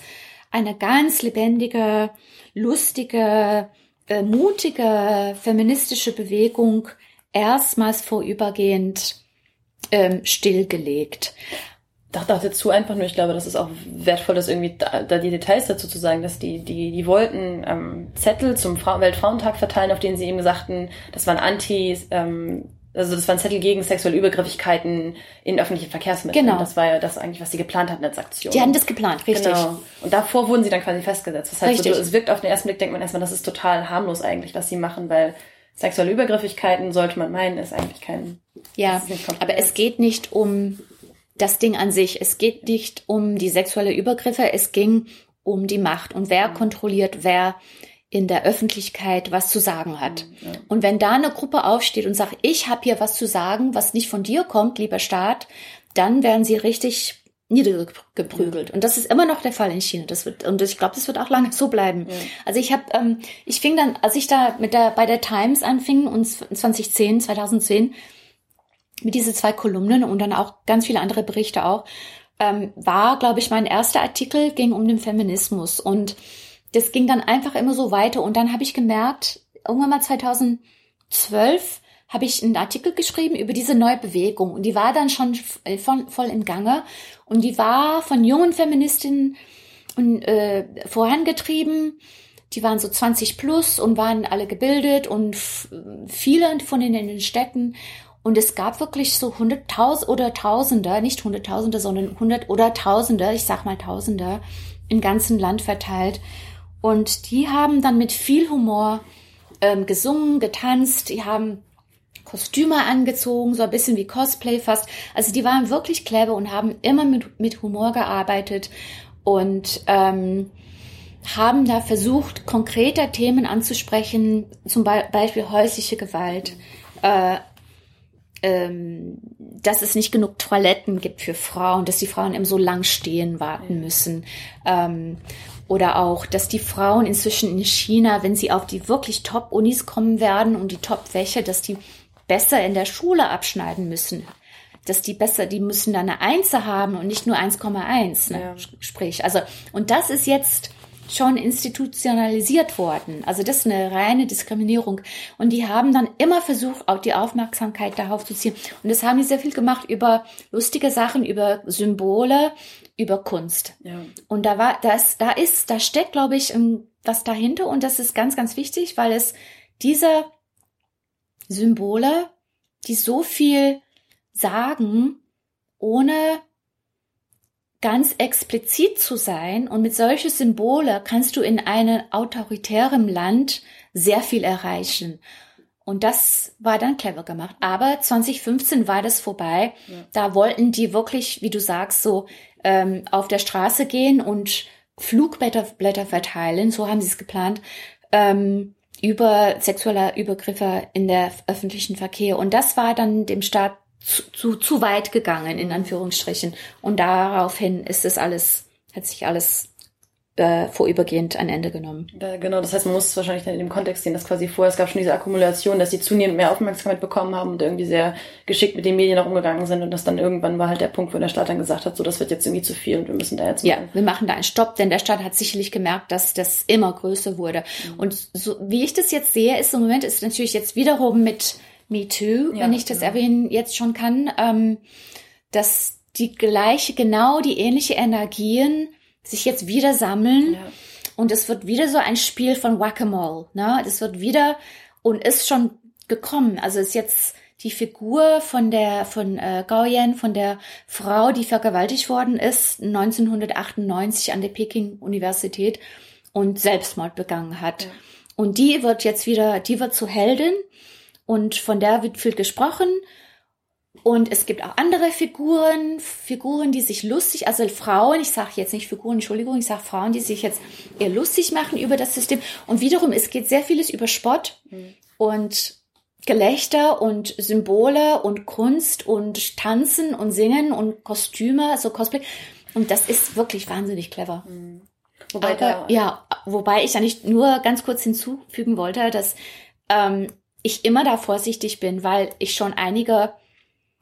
eine ganz lebendige, lustige, äh, mutige feministische Bewegung erstmals vorübergehend ähm, stillgelegt dachte dazu einfach nur, ich glaube, das ist auch wertvoll, das irgendwie da, da die Details dazu zu sagen, dass die, die, die wollten ähm, Zettel zum Fra Weltfrauentag verteilen, auf denen sie eben sagten, das waren Anti, ähm, also das waren Zettel gegen sexuelle Übergriffigkeiten in öffentlichen Verkehrsmitteln. Genau. Das war ja das eigentlich, was sie geplant hatten als Aktion. Die hatten das geplant, richtig. Genau. Und davor wurden sie dann quasi festgesetzt. Das heißt, so, es wirkt auf den ersten Blick, denkt man erstmal, das ist total harmlos eigentlich, was sie machen, weil sexuelle Übergriffigkeiten, sollte man meinen, ist eigentlich kein... Ja, aber es geht nicht um das Ding an sich. Es geht nicht um die sexuelle Übergriffe, es ging um die Macht und wer mhm. kontrolliert, wer in der Öffentlichkeit was zu sagen hat. Mhm, ja. Und wenn da eine Gruppe aufsteht und sagt, ich habe hier was zu sagen, was nicht von dir kommt, lieber Staat, dann werden sie richtig niedergeprügelt. Ja. Und das ist immer noch der Fall in China. Das wird, und ich glaube, das wird auch lange so bleiben. Ja. Also ich habe, ähm, ich fing dann, als ich da mit der bei der Times anfing und 2010, 2010 mit diese zwei Kolumnen und dann auch ganz viele andere Berichte auch, ähm, war, glaube ich, mein erster Artikel ging um den Feminismus und das ging dann einfach immer so weiter und dann habe ich gemerkt, irgendwann mal 2012 habe ich einen Artikel geschrieben über diese neue Bewegung und die war dann schon äh, voll, im Gange und die war von jungen Feministinnen und, äh, vorangetrieben. Die waren so 20 plus und waren alle gebildet und viele von denen in den Städten und es gab wirklich so hunderttausend oder Tausende, nicht hunderttausende, sondern hundert oder Tausende, ich sag mal Tausende, im ganzen Land verteilt. Und die haben dann mit viel Humor ähm, gesungen, getanzt, die haben Kostüme angezogen, so ein bisschen wie Cosplay fast. Also die waren wirklich clever und haben immer mit, mit Humor gearbeitet und ähm, haben da versucht, konkreter Themen anzusprechen, zum Beispiel häusliche Gewalt, äh, ähm, dass es nicht genug Toiletten gibt für Frauen, dass die Frauen eben so lang stehen warten müssen. Ähm, oder auch, dass die Frauen inzwischen in China, wenn sie auf die wirklich Top-Unis kommen werden und die Top-Fächer, dass die besser in der Schule abschneiden müssen. Dass die besser, die müssen dann eine Eins haben und nicht nur 1,1, ne? Ja. sprich. Also, und das ist jetzt schon institutionalisiert worden. Also das ist eine reine Diskriminierung. Und die haben dann immer versucht, auch die Aufmerksamkeit darauf zu ziehen. Und das haben die sehr viel gemacht über lustige Sachen, über Symbole, über Kunst. Ja. Und da war, das, da ist, da steckt, glaube ich, was dahinter. Und das ist ganz, ganz wichtig, weil es diese Symbole, die so viel sagen, ohne ganz explizit zu sein. Und mit solchen Symbole kannst du in einem autoritären Land sehr viel erreichen. Und das war dann clever gemacht. Aber 2015 war das vorbei. Ja. Da wollten die wirklich, wie du sagst, so ähm, auf der Straße gehen und Flugblätter Blätter verteilen. So haben sie es geplant. Ähm, über sexuelle Übergriffe in der öffentlichen Verkehr. Und das war dann dem Staat zu, zu, zu weit gegangen, in Anführungsstrichen. Und daraufhin ist es alles, hat sich alles äh, vorübergehend ein Ende genommen. Ja, genau, das heißt, man muss es wahrscheinlich dann in dem Kontext sehen, dass quasi vorher, es gab schon diese Akkumulation, dass sie zunehmend mehr Aufmerksamkeit bekommen haben und irgendwie sehr geschickt mit den Medien auch umgegangen sind und das dann irgendwann war halt der Punkt, wo der Staat dann gesagt hat, so, das wird jetzt irgendwie zu viel und wir müssen da jetzt Ja, wir machen da einen Stopp, denn der Staat hat sicherlich gemerkt, dass das immer größer wurde. Mhm. Und so, wie ich das jetzt sehe, ist im Moment ist natürlich jetzt wiederum mit Me Too, ja, wenn ich das genau. erwähnen jetzt schon kann, ähm, dass die gleiche, genau die ähnliche Energien sich jetzt wieder sammeln ja. und es wird wieder so ein Spiel von Whack-a-Mole, ne? Das wird wieder und ist schon gekommen. Also ist jetzt die Figur von der von äh, Gauyen, von der Frau, die vergewaltigt worden ist 1998 an der Peking Universität und Selbstmord begangen hat. Ja. Und die wird jetzt wieder, die wird zu Heldin und von der wird viel gesprochen. Und es gibt auch andere Figuren, Figuren, die sich lustig, also Frauen, ich sage jetzt nicht Figuren, Entschuldigung, ich sage Frauen, die sich jetzt eher lustig machen über das System. Und wiederum, es geht sehr vieles über Spott mhm. und Gelächter und Symbole und Kunst und Tanzen und Singen und Kostüme, so Cosplay. Und das ist wirklich wahnsinnig clever. Mhm. Wobei Aber, ja, wobei ich ja nicht nur ganz kurz hinzufügen wollte, dass ähm, ich immer da vorsichtig bin, weil ich schon einige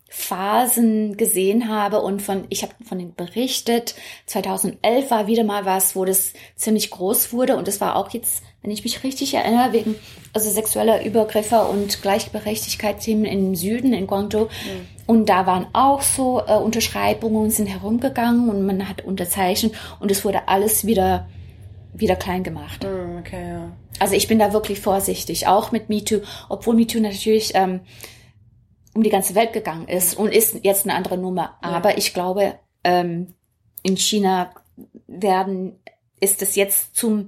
Phasen gesehen habe und von, ich habe von denen berichtet. 2011 war wieder mal was, wo das ziemlich groß wurde und das war auch jetzt, wenn ich mich richtig erinnere, wegen also sexueller Übergriffe und Gleichberechtigkeitsthemen im Süden, in Guangzhou. Mhm. Und da waren auch so äh, Unterschreibungen, sind herumgegangen und man hat unterzeichnet und es wurde alles wieder wieder klein gemacht. Mhm, okay, ja. Also ich bin da wirklich vorsichtig, auch mit MeToo, obwohl MeToo natürlich ähm, um die ganze Welt gegangen ist und ist jetzt eine andere Nummer. Aber ja. ich glaube, ähm, in China werden, ist es jetzt zum,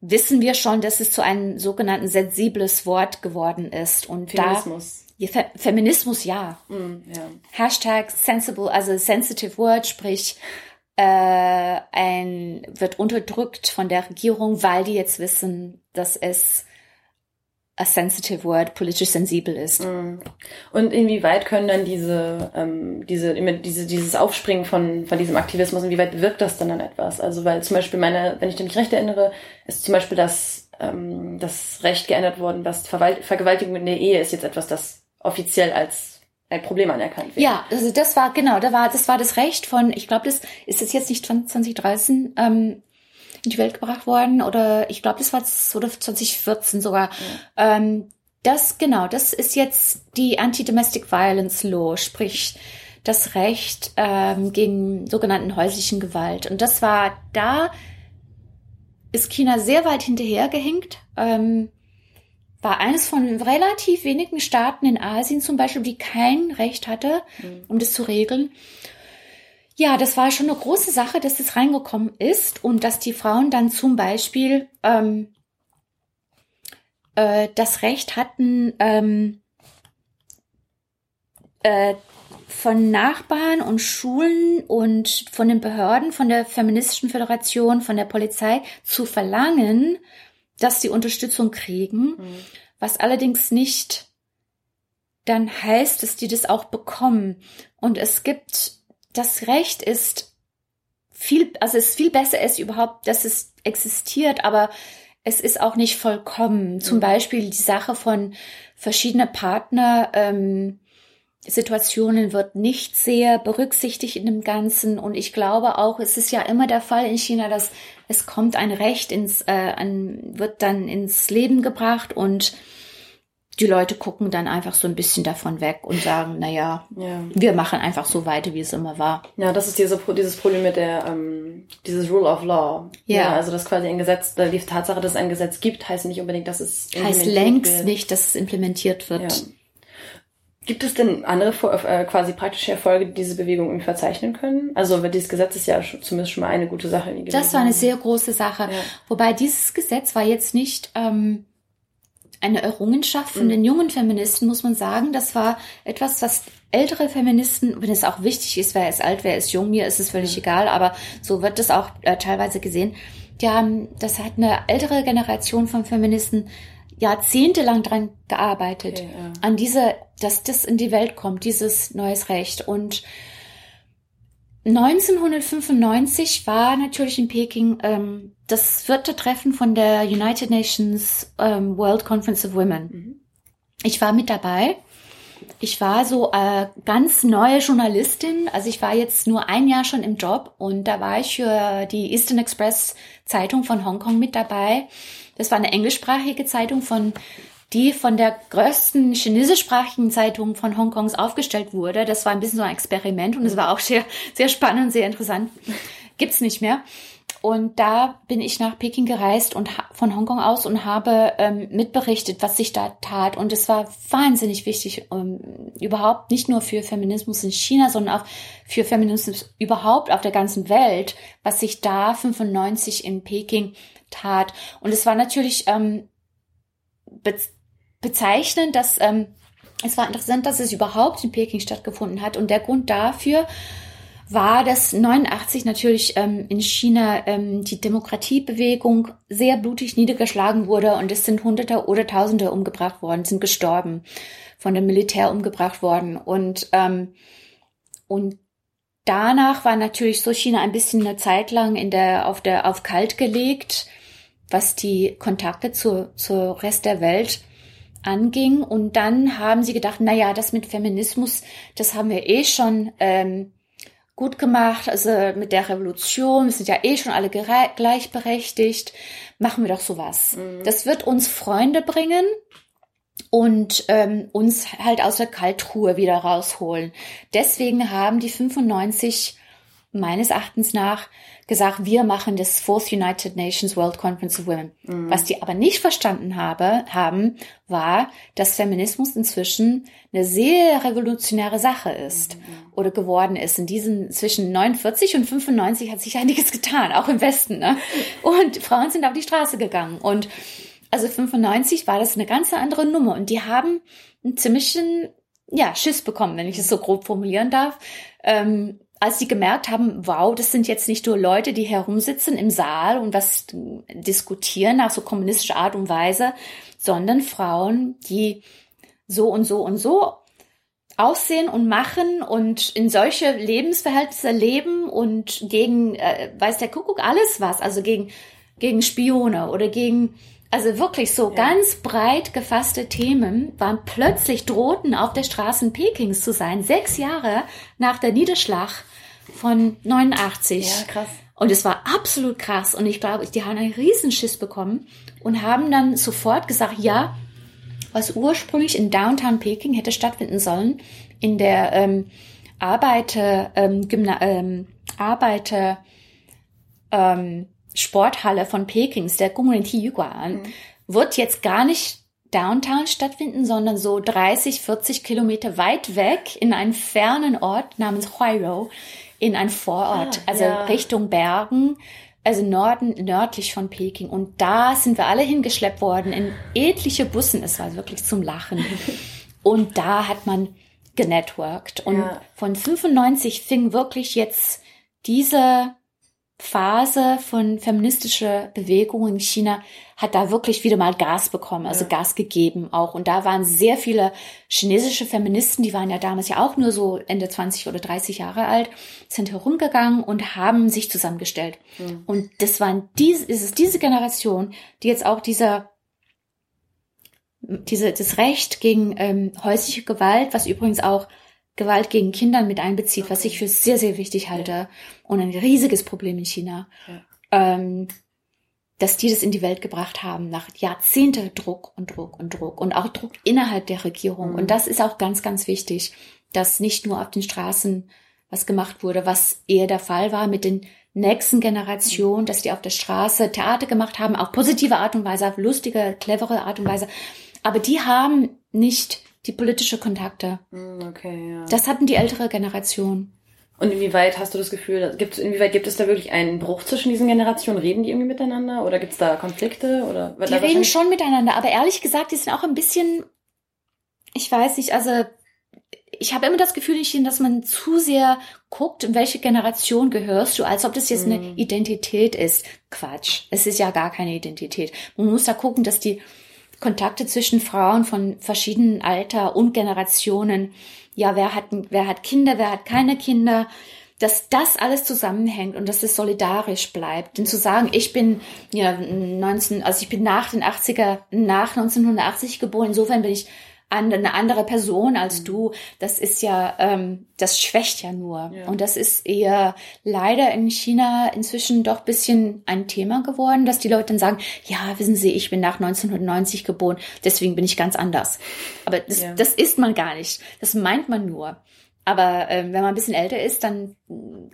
wissen wir schon, dass es zu einem sogenannten sensibles Wort geworden ist. Und Feminismus. Da, Fe Feminismus, ja. Mm, ja. Hashtag sensible, also sensitive word, sprich, äh, ein, wird unterdrückt von der Regierung, weil die jetzt wissen, dass es a sensitive word, politisch sensibel ist. Mhm. Und inwieweit können dann diese, ähm, diese, diese, dieses Aufspringen von, von diesem Aktivismus, inwieweit wirkt das dann an etwas? Also, weil zum Beispiel meine, wenn ich mich recht erinnere, ist zum Beispiel das, ähm, das Recht geändert worden, was Verwalt Vergewaltigung in der Ehe ist jetzt etwas, das offiziell als ein Problem anerkannt wird. Ja, also das war, genau, da war, das war das Recht von, ich glaube, das ist jetzt nicht 2013, ähm, in die Welt gebracht worden oder ich glaube, das war oder 2014 sogar. Ja. Ähm, das genau, das ist jetzt die Anti-Domestic Violence Law, sprich das Recht ähm, gegen sogenannten häuslichen Gewalt. Und das war da ist China sehr weit hinterhergehängt. Ähm, war eines von relativ wenigen Staaten in Asien zum Beispiel, die kein Recht hatte, mhm. um das zu regeln. Ja, das war schon eine große Sache, dass das reingekommen ist und dass die Frauen dann zum Beispiel ähm, äh, das Recht hatten, ähm, äh, von Nachbarn und Schulen und von den Behörden, von der Feministischen Föderation, von der Polizei zu verlangen, dass sie Unterstützung kriegen, mhm. was allerdings nicht dann heißt, dass die das auch bekommen. Und es gibt das Recht ist viel, also es ist viel besser ist überhaupt, dass es existiert, aber es ist auch nicht vollkommen. Zum mhm. Beispiel die Sache von verschiedene Partner ähm, Situationen wird nicht sehr berücksichtigt in dem Ganzen. Und ich glaube auch, es ist ja immer der Fall in China, dass es kommt ein Recht ins, äh, ein, wird dann ins Leben gebracht und die Leute gucken dann einfach so ein bisschen davon weg und sagen, naja, ja. wir machen einfach so weiter, wie es immer war. Ja, das ist diese, dieses Problem mit der, ähm, dieses Rule of Law. Ja. ja. Also, dass quasi ein Gesetz, die Tatsache, dass es ein Gesetz gibt, heißt nicht unbedingt, dass es Heißt längst wird. nicht, dass es implementiert wird. Ja. Gibt es denn andere äh, quasi praktische Erfolge, die diese Bewegung irgendwie verzeichnen können? Also dieses Gesetz ist ja zumindest schon mal eine gute Sache. Das war eine sehr große Sache. Wobei dieses Gesetz war jetzt nicht ähm, eine Errungenschaft von mhm. den jungen Feministen, muss man sagen. Das war etwas, was ältere Feministen, wenn es auch wichtig ist, wer ist alt, wer ist jung, mir ist es völlig mhm. egal, aber so wird das auch äh, teilweise gesehen. Die haben, das hat eine ältere Generation von Feministen jahrzehntelang dran gearbeitet, okay, ja. an diese, dass das in die Welt kommt, dieses neues Recht. Und 1995 war natürlich in Peking ähm, das vierte Treffen von der United Nations ähm, World Conference of Women. Mhm. Ich war mit dabei. Ich war so äh, ganz neue Journalistin. Also ich war jetzt nur ein Jahr schon im Job und da war ich für die Eastern Express Zeitung von Hongkong mit dabei. Das war eine englischsprachige Zeitung von die von der größten chinesischsprachigen Zeitung von Hongkongs aufgestellt wurde. Das war ein bisschen so ein Experiment und es war auch sehr, sehr spannend und sehr interessant. Gibt's nicht mehr. Und da bin ich nach Peking gereist und von Hongkong aus und habe ähm, mitberichtet, was sich da tat. Und es war wahnsinnig wichtig, um, überhaupt nicht nur für Feminismus in China, sondern auch für Feminismus überhaupt auf der ganzen Welt, was sich da 95 in Peking tat. Und es war natürlich ähm, be bezeichnend, dass ähm, es war interessant, dass es überhaupt in Peking stattgefunden hat. Und der Grund dafür war, dass 89 natürlich ähm, in China ähm, die Demokratiebewegung sehr blutig niedergeschlagen wurde und es sind Hunderte oder Tausende umgebracht worden, sind gestorben, von dem Militär umgebracht worden und ähm, und danach war natürlich so China ein bisschen eine Zeit lang in der auf der auf kalt gelegt was die Kontakte zur, zur Rest der Welt anging. Und dann haben sie gedacht, na ja, das mit Feminismus, das haben wir eh schon ähm, gut gemacht. Also mit der Revolution, wir sind ja eh schon alle gleichberechtigt. Machen wir doch sowas. Mhm. Das wird uns Freunde bringen und ähm, uns halt aus der Kaltruhe wieder rausholen. Deswegen haben die 95 meines Erachtens nach gesagt, wir machen das Fourth United Nations World Conference of Women. Mhm. Was die aber nicht verstanden habe, haben, war, dass Feminismus inzwischen eine sehr revolutionäre Sache ist mhm. oder geworden ist. In diesen zwischen 49 und 95 hat sich einiges getan, auch im Westen. Ne? Und Frauen sind auf die Straße gegangen. Und also 95 war das eine ganz andere Nummer. Und die haben einen ziemlichen ja, Schiss bekommen, wenn ich es so grob formulieren darf. Ähm, als sie gemerkt haben, wow, das sind jetzt nicht nur Leute, die herumsitzen im Saal und was diskutieren nach so kommunistischer Art und Weise, sondern Frauen, die so und so und so aussehen und machen und in solche Lebensverhältnisse leben und gegen, äh, weiß der Kuckuck, alles was, also gegen, gegen Spione oder gegen also wirklich so ja. ganz breit gefasste Themen waren plötzlich drohten auf der Straßen Pekings zu sein, sechs Jahre nach der Niederschlag von 89. Ja, krass. Und es war absolut krass. Und ich glaube, die haben einen Riesenschiss bekommen und haben dann sofort gesagt, ja, was ursprünglich in Downtown Peking hätte stattfinden sollen, in der ähm, Arbeiter, ähm, Gymna ähm, Arbeiter ähm, Sporthalle von Pekings, der Community Yuguan, mhm. wird jetzt gar nicht Downtown stattfinden, sondern so 30, 40 Kilometer weit weg in einen fernen Ort namens Huairou in ein Vorort, ah, also ja. Richtung Bergen, also Norden, nördlich von Peking. Und da sind wir alle hingeschleppt worden in etliche Bussen. Es war wirklich zum Lachen. Und da hat man genetworked. Und ja. von 95 fing wirklich jetzt diese Phase von feministischer Bewegung in China hat da wirklich wieder mal Gas bekommen, also ja. Gas gegeben auch. Und da waren sehr viele chinesische Feministen, die waren ja damals ja auch nur so Ende 20 oder 30 Jahre alt, sind herumgegangen und haben sich zusammengestellt. Mhm. Und das waren diese, ist es diese Generation, die jetzt auch dieser diese, das Recht gegen ähm, häusliche Gewalt, was übrigens auch Gewalt gegen Kinder mit einbezieht, was ich für sehr, sehr wichtig halte und ein riesiges Problem in China. Ja. Ähm, dass die das in die Welt gebracht haben, nach Jahrzehnte Druck und Druck und Druck und auch Druck innerhalb der Regierung. Mhm. Und das ist auch ganz, ganz wichtig, dass nicht nur auf den Straßen was gemacht wurde, was eher der Fall war mit den nächsten Generationen, dass die auf der Straße Theater gemacht haben, auf positive Art und Weise, auf lustige, clevere Art und Weise. Aber die haben nicht die politische Kontakte. Hm, Okay, ja. Das hatten die ältere Generation. Und inwieweit hast du das Gefühl, gibt, inwieweit gibt es da wirklich einen Bruch zwischen diesen Generationen? Reden die irgendwie miteinander? Oder gibt es da Konflikte? Oder Die reden schon miteinander, aber ehrlich gesagt, die sind auch ein bisschen, ich weiß nicht, also ich habe immer das Gefühl dass man zu sehr guckt, in welche Generation gehörst du, als ob das jetzt eine Mhm. Identität ist. Quatsch. Es ist ja gar keine Identität. Man muss da gucken, dass die Kontakte zwischen Frauen von verschiedenen Alter und Generationen, ja, wer hat, wer hat Kinder, wer hat keine Kinder, dass das alles zusammenhängt und dass es solidarisch bleibt. Denn zu sagen, ich bin ja 19, also ich bin nach den 80er, nach 1980 geboren, insofern bin ich an- eine andere Person als du, das ist ja, ähm, das schwächt ja nur. Ja. Und das ist eher leider in China inzwischen doch bisschen ein Thema geworden, dass die Leute dann sagen, ja, wissen Sie, ich bin nach 1990 geboren, deswegen bin ich ganz anders. Aber das, Ja. das ist man gar nicht. Das meint man nur. Aber ähm, wenn man ein bisschen älter ist, dann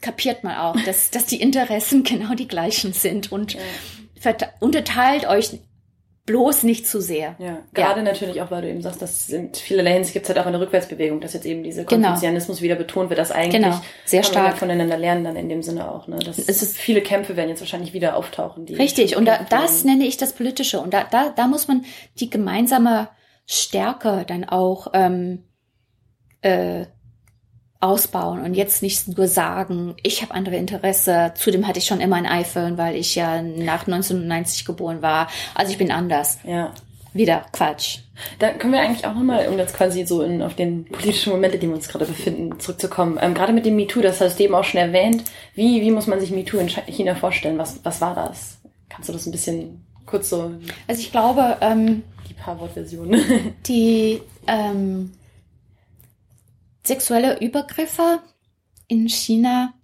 kapiert man auch, dass, dass die Interessen genau die gleichen sind und Ja. unterteilt euch bloß nicht zu sehr. Ja, gerade natürlich auch, weil du eben sagst, dass in vielerlei Hinsicht gibt es halt auch eine Rückwärtsbewegung, dass jetzt eben dieser Genau. Konfuzianismus wieder betont wird, dass eigentlich Genau, sehr ja stark. voneinander lernen dann in dem Sinne auch. Ne? Das Es ist- viele Kämpfe werden jetzt wahrscheinlich wieder auftauchen. Die Richtig, und da, das nenne ich das Politische. Und da, da, da muss man die gemeinsame Stärke dann auch ähm, äh, ausbauen und jetzt nicht nur sagen, ich habe andere Interesse. Zudem hatte ich schon immer ein iPhone, weil ich ja nach 1990 geboren war. Also ich bin anders. Ja. Wieder Quatsch. Da können wir eigentlich auch nochmal, um jetzt quasi so in, auf den politischen Momente, die wir uns gerade befinden, zurückzukommen. Ähm, gerade mit dem MeToo, das hast du eben auch schon erwähnt. Wie, wie muss man sich MeToo in Chi- China vorstellen? Was, was war das? Kannst du das ein bisschen kurz so, Also ich glaube, ähm, die paar Wortversionen? die ähm, sexuelle Übergriffe in China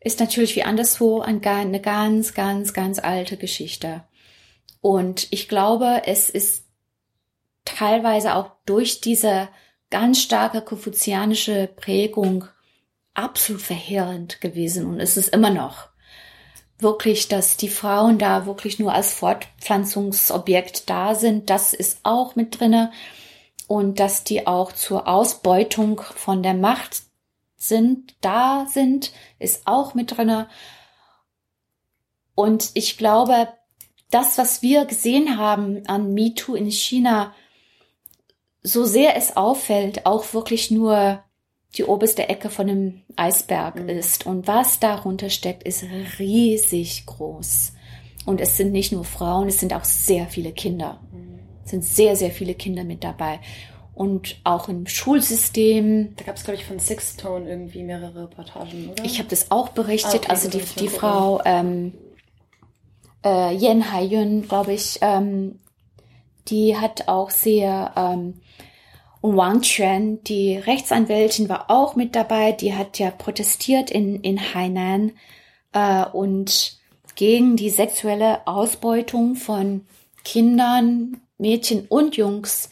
ist natürlich wie anderswo eine ganz, ganz, ganz alte Geschichte. Und ich glaube, es ist teilweise auch durch diese ganz starke konfuzianische Prägung absolut verheerend gewesen und ist es immer noch. Wirklich, dass die Frauen da wirklich nur als Fortpflanzungsobjekt da sind, das ist auch mit drinne und dass die auch zur Ausbeutung von der Macht sind, da sind, ist auch mit drinne. Und ich glaube, das, was wir gesehen haben an MeToo in China, so sehr es auffällt, auch wirklich nur die oberste Ecke von einem Eisberg Mhm. ist. Und was darunter steckt, ist riesig groß. Und es sind nicht nur Frauen, es sind auch sehr viele Kinder. Sind sehr, sehr viele Kinder mit dabei. Und auch im Schulsystem. Da gab es, glaube ich, von Sixtone irgendwie mehrere Reportagen, oder? Ich habe das auch berichtet. Ah, okay, also die, die. Frau ähm, äh, Yen Haiyun, glaube ich, ähm, die hat auch sehr ähm, und Wang Quan, die Rechtsanwältin, war auch mit dabei. Die hat ja protestiert in, in Hainan äh, und gegen die sexuelle Ausbeutung von Kindern, Mädchen und Jungs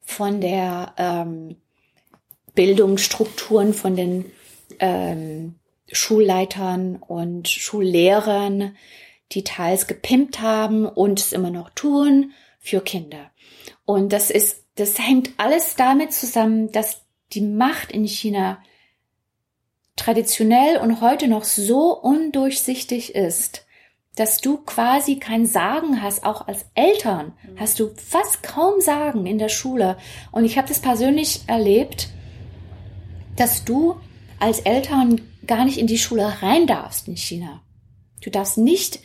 von der ähm, Bildungsstrukturen, von den ähm, Schulleitern und Schullehrern, die teils gepimpt haben und es immer noch tun für Kinder. Und das ist, das hängt alles damit zusammen, dass die Macht in China traditionell und heute noch so undurchsichtig ist, dass du quasi kein Sagen hast, auch als Eltern hast du fast kaum Sagen in der Schule. Und ich habe das persönlich erlebt, dass du als Eltern gar nicht in die Schule rein darfst in China. Du darfst nicht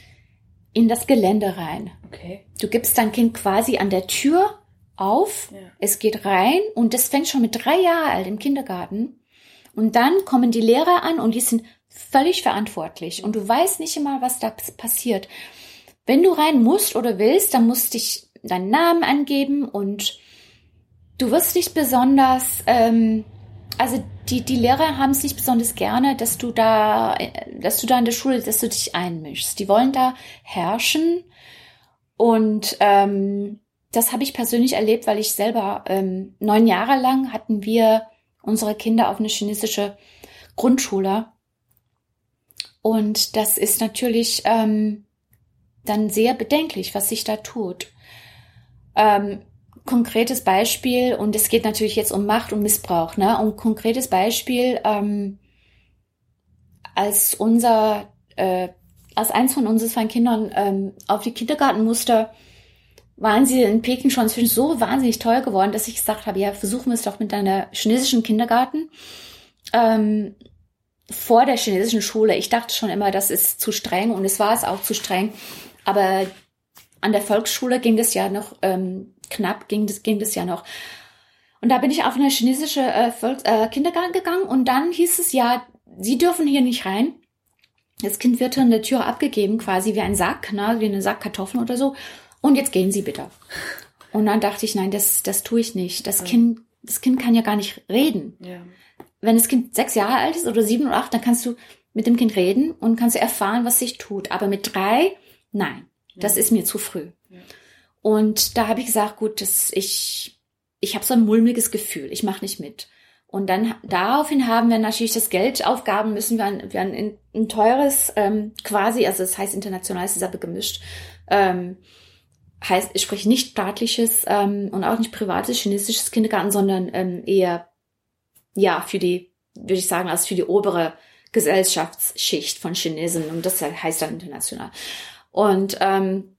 in das Gelände rein. Okay. Du gibst dein Kind quasi an der Tür auf, Ja. es geht rein und das fängt schon mit drei Jahren alt im Kindergarten. Und dann kommen die Lehrer an und die sind völlig verantwortlich und du weißt nicht immer, was da passiert. Wenn du rein musst oder willst, dann musst dich deinen Namen angeben und du wirst nicht besonders, ähm, also die, die Lehrer haben es nicht besonders gerne, dass du da, dass du da in der Schule, dass du dich einmischst. Die wollen da herrschen. Und ähm, das habe ich persönlich erlebt, weil ich selber ähm, neun Jahre lang hatten wir unsere Kinder auf eine chinesische Grundschule. Und das ist natürlich ähm, dann sehr bedenklich, was sich da tut. Ähm, konkretes Beispiel, und es geht natürlich jetzt um Macht und Missbrauch, ne? Und konkretes Beispiel, ähm, als unser, äh, als eins von unseren Kindern ähm, auf die Kindergarten musste, waren sie in Peking schon inzwischen so wahnsinnig teuer geworden, dass ich gesagt habe, ja, versuchen wir es doch mit einer chinesischen Kindergarten. Ähm, vor der chinesischen Schule. Ich dachte schon immer, das ist zu streng und es war es auch zu streng. Aber an der Volksschule ging das ja noch ähm, knapp, ging das, ging das ja noch. Und da bin ich auf eine chinesische äh, Volks äh, Kindergarten gegangen und dann hieß es ja, Sie dürfen hier nicht rein. Das Kind wird an der Tür abgegeben, quasi wie ein Sack, ne, wie eine Sack Kartoffeln oder so. Und jetzt gehen Sie bitte. Und dann dachte ich, nein, das, das tue ich nicht. Das ja. Kind, das Kind kann ja gar nicht reden. Ja. Wenn das Kind sechs Jahre alt ist oder sieben oder acht, dann kannst du mit dem Kind reden und kannst erfahren, was sich tut. Aber mit drei, nein, ja. das ist mir zu früh. Und da habe ich gesagt, gut, das, ich, ich habe so ein mulmiges Gefühl, ich mache nicht mit. Und dann daraufhin haben wir natürlich das Geld aufgaben müssen. Wir haben, wir haben ein, ein teures, ähm, quasi, also das heißt international, es ist aber gemischt, ähm, heißt, sprich nicht staatliches ähm, und auch nicht privates chinesisches Kindergarten, sondern ähm, eher, ja, für die, würde ich sagen, als für die obere Gesellschaftsschicht von Chinesen. Und das heißt dann international. Und ähm,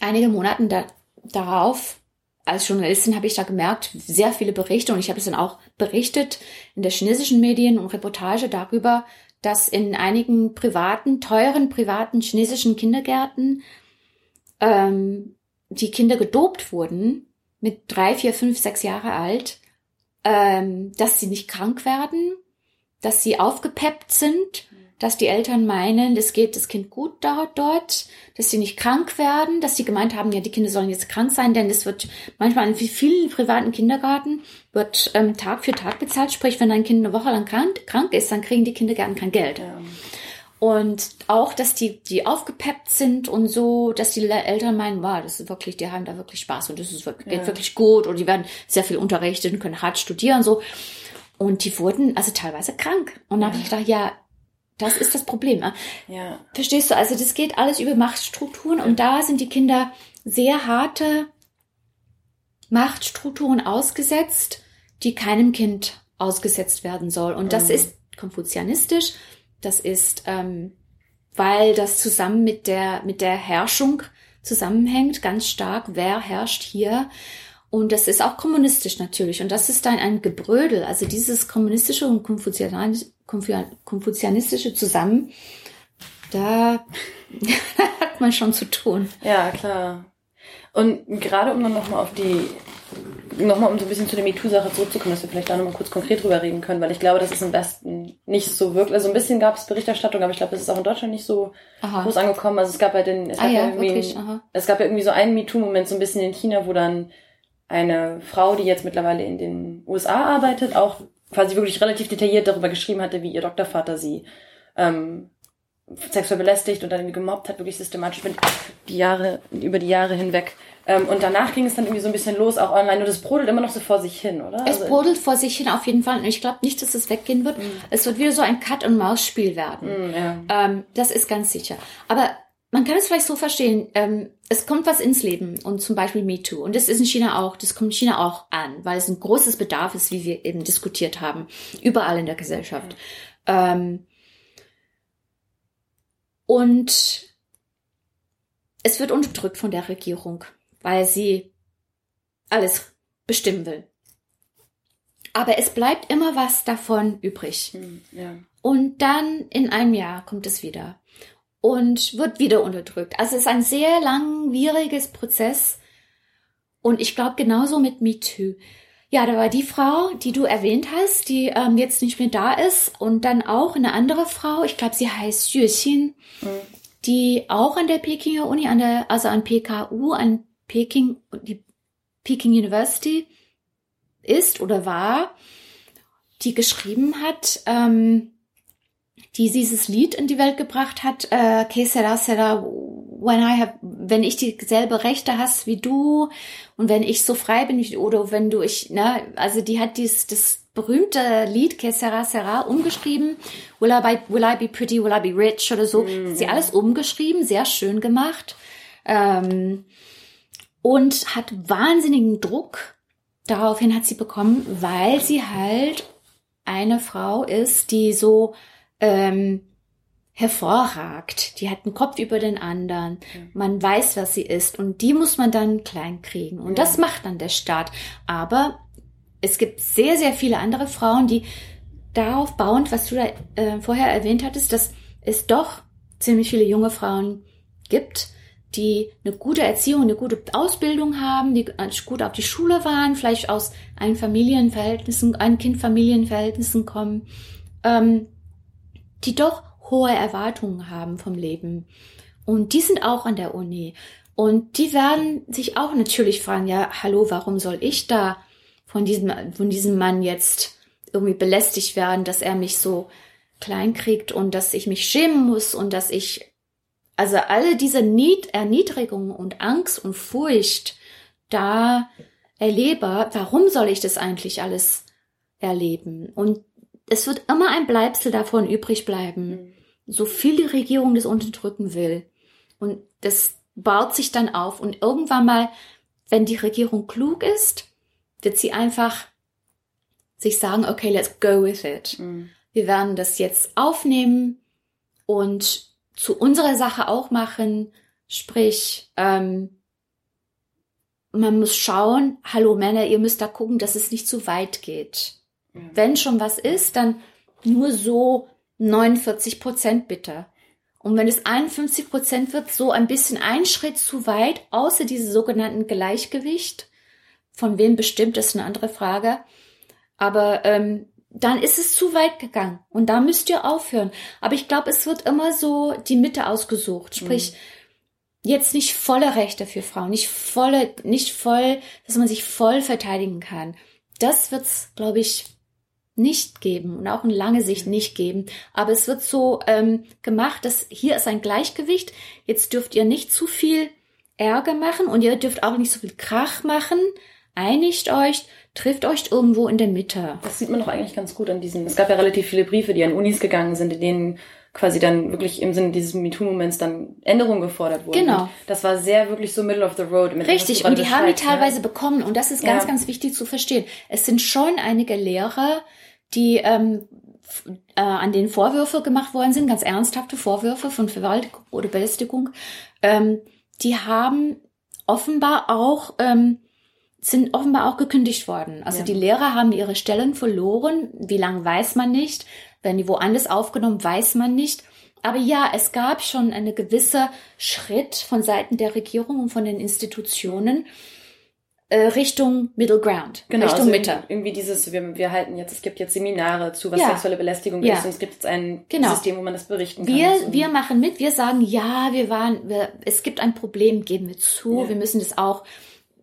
einige Monaten da, darauf, als Journalistin habe ich da gemerkt, sehr viele Berichte und ich habe es dann auch berichtet in der chinesischen Medien und Reportage darüber, dass in einigen privaten, teuren privaten chinesischen Kindergärten ähm, die Kinder gedopt wurden mit drei, vier, fünf, sechs Jahre alt, ähm, dass sie nicht krank werden, dass sie aufgepeppt sind dass die Eltern meinen, es geht das Kind gut dort, dort, dass sie nicht krank werden, dass sie gemeint haben, ja, die Kinder sollen jetzt krank sein, denn es wird manchmal in vielen privaten Kindergarten wird ähm, Tag für Tag bezahlt. Sprich, wenn ein Kind eine Woche lang krank, krank ist, dann kriegen die Kindergärten kein Geld. Ja. Und auch, dass die, die aufgepeppt sind und so, dass die Eltern meinen, wow, das ist wirklich, die haben da wirklich Spaß und das ist wirklich, ja. geht wirklich gut und die werden sehr viel unterrichtet und können hart studieren und so. Und die wurden also teilweise krank. Und dann ja. habe ich gedacht, ja, das ist das Problem. Ne? Ja. Verstehst du? Also das geht alles über Machtstrukturen und da sind die Kinder sehr harte Machtstrukturen ausgesetzt, die keinem Kind ausgesetzt werden soll. Und das mhm. ist konfuzianistisch. Das ist, ähm, weil das zusammen mit der mit der Herrschung zusammenhängt, ganz stark. Wer herrscht hier? Und das ist auch kommunistisch natürlich. Und das ist dann ein Gebrödel. Also dieses kommunistische und konfuzianistische zusammen, da hat man schon zu tun. Ja, klar. Und gerade um dann nochmal auf die, nochmal um so ein bisschen zu der MeToo-Sache zurückzukommen, dass wir vielleicht da nochmal kurz konkret drüber reden können, weil ich glaube, das ist im Westen nicht so wirklich, also ein bisschen gab es Berichterstattung, aber ich glaube, das ist auch in Deutschland nicht so aha. groß angekommen. Also es gab ja den, es, ah, gab ja, irgendwie, wirklich, es gab ja irgendwie so einen MeToo-Moment so ein bisschen in China, wo dann eine Frau, die jetzt mittlerweile in den USA arbeitet, auch quasi wirklich relativ detailliert darüber geschrieben hatte, wie ihr Doktorvater sie ähm, sexuell belästigt und dann gemobbt hat, wirklich systematisch mit die Jahre, über die Jahre hinweg. Ähm, und danach ging es dann irgendwie so ein bisschen los, auch online. Und das brodelt immer noch so vor sich hin, oder? Es also, brodelt vor sich hin, auf jeden Fall. Und ich glaube nicht, dass es weggehen wird. Mm. Es wird wieder so ein Cut-and-Maus-Spiel werden. Mm, ja. ähm, das ist ganz sicher. Aber man kann es vielleicht so verstehen, ähm, es kommt was ins Leben und zum Beispiel MeToo. Und das ist in China auch, das kommt in China auch an, weil es ein großes Bedarf ist, wie wir eben diskutiert haben, überall in der Gesellschaft. Ähm, und es wird unterdrückt von der Regierung, weil sie alles bestimmen will. Aber es bleibt immer was davon übrig. Hm, ja. Und dann in einem Jahr kommt es wieder und wird wieder unterdrückt. Also es ist ein sehr langwieriges Prozess. Und ich glaube genauso mit MeToo. Ja, da war die Frau, die du erwähnt hast, die ähm, jetzt nicht mehr da ist. Und dann auch eine andere Frau, ich glaube, sie heißt Xue Xin, mhm. die auch an der Pekinger Uni, an der, also an PKU, an Peking, die Peking University ist oder war. die geschrieben hat, ähm, die dieses Lied in die Welt gebracht hat, äh, Que sera sera when I have, wenn ich dieselbe Rechte hast wie du und wenn ich so frei bin wie, oder wenn du ich, ne, also die hat dies, das berühmte Lied Que sera sera umgeschrieben, Will I, be, will I be pretty, will I be rich oder so, mhm. sie alles umgeschrieben, sehr schön gemacht ähm, und hat wahnsinnigen Druck daraufhin hat sie bekommen, weil sie halt eine Frau ist, die so ähm, hervorragt. Die hat einen Kopf über den anderen. Man weiß, was sie ist. Und die muss man dann klein kriegen. Und ja. das macht dann der Staat. Aber es gibt sehr, sehr viele andere Frauen, die darauf bauend, was du da äh, vorher erwähnt hattest, dass es doch ziemlich viele junge Frauen gibt, die eine gute Erziehung, eine gute Ausbildung haben, die gut auf die Schule waren, vielleicht aus ein Familienverhältnissen, ein Kind-Familienverhältnissen kommen, ähm, die doch hohe Erwartungen haben vom Leben. Und die sind auch an der Uni. Und die werden sich auch natürlich fragen, ja, hallo, warum soll ich da von diesem, von diesem Mann jetzt irgendwie belästigt werden, dass er mich so klein kriegt und dass ich mich schämen muss und dass ich, also alle diese Nied Erniedrigung und Angst und Furcht da erlebe, warum soll ich das eigentlich alles erleben? Und es wird immer ein Bleibsel davon übrig bleiben, mhm. so viel die Regierung das unterdrücken will. Und das baut sich dann auf und irgendwann mal, wenn die Regierung klug ist, wird sie einfach sich sagen, okay, let's go with it. Mhm. Wir werden das jetzt aufnehmen und zu unserer Sache auch machen, sprich, ähm, man muss schauen, hallo Männer, ihr müsst da gucken, dass es nicht zu weit geht. Wenn schon was ist, dann nur so 49 Prozent bitte. Und wenn es 51 Prozent wird, so ein bisschen ein Schritt zu weit, außer diese sogenannten Gleichgewicht. Von wem bestimmt, ist eine andere Frage. Aber ähm, dann ist es zu weit gegangen. Und da müsst ihr aufhören. Aber ich glaube, es wird immer so die Mitte ausgesucht. Sprich, mhm. jetzt nicht volle Rechte für Frauen, nicht volle, nicht voll, dass man sich voll verteidigen kann. Das wird's, glaube ich, nicht geben und auch in lange Sicht nicht geben. Aber es wird so ähm, gemacht, dass hier ist ein Gleichgewicht. Jetzt dürft ihr nicht zu viel Ärger machen und ihr dürft auch nicht so viel Krach machen. Einigt euch, trifft euch irgendwo in der Mitte. Das sieht man doch eigentlich ganz gut an diesen. Es gab ja relativ viele Briefe, die an Unis gegangen sind, in denen quasi dann wirklich im Sinne dieses MeToo-Moments dann Änderungen gefordert wurden. Genau. Und das war sehr wirklich so middle of the road. Richtig, und die haben die teilweise ja. bekommen und das ist ganz, ja. ganz wichtig zu verstehen. Es sind schon einige Lehrer, die ähm, äh, an denen Vorwürfe gemacht worden sind, ganz ernsthafte Vorwürfe von Verwaltung oder Belästigung, ähm, die haben offenbar auch ähm, sind offenbar auch gekündigt worden. Also ja. die Lehrer haben ihre Stellen verloren. Wie lange weiß man nicht. Wenn die woanders aufgenommen, weiß man nicht. Aber ja, es gab schon eine gewisse Schritt von Seiten der Regierung und von den Institutionen, äh, Richtung Middle Ground, genau, Richtung also Mitte. Irgendwie dieses, wir, wir halten jetzt, es gibt jetzt Seminare zu, was ja. sexuelle Belästigung ja. ist und es gibt jetzt ein genau. System, wo man das berichten kann. Wir, wir machen mit, wir sagen, ja, wir waren, wir, es gibt ein Problem, geben wir zu, ja. wir müssen das auch,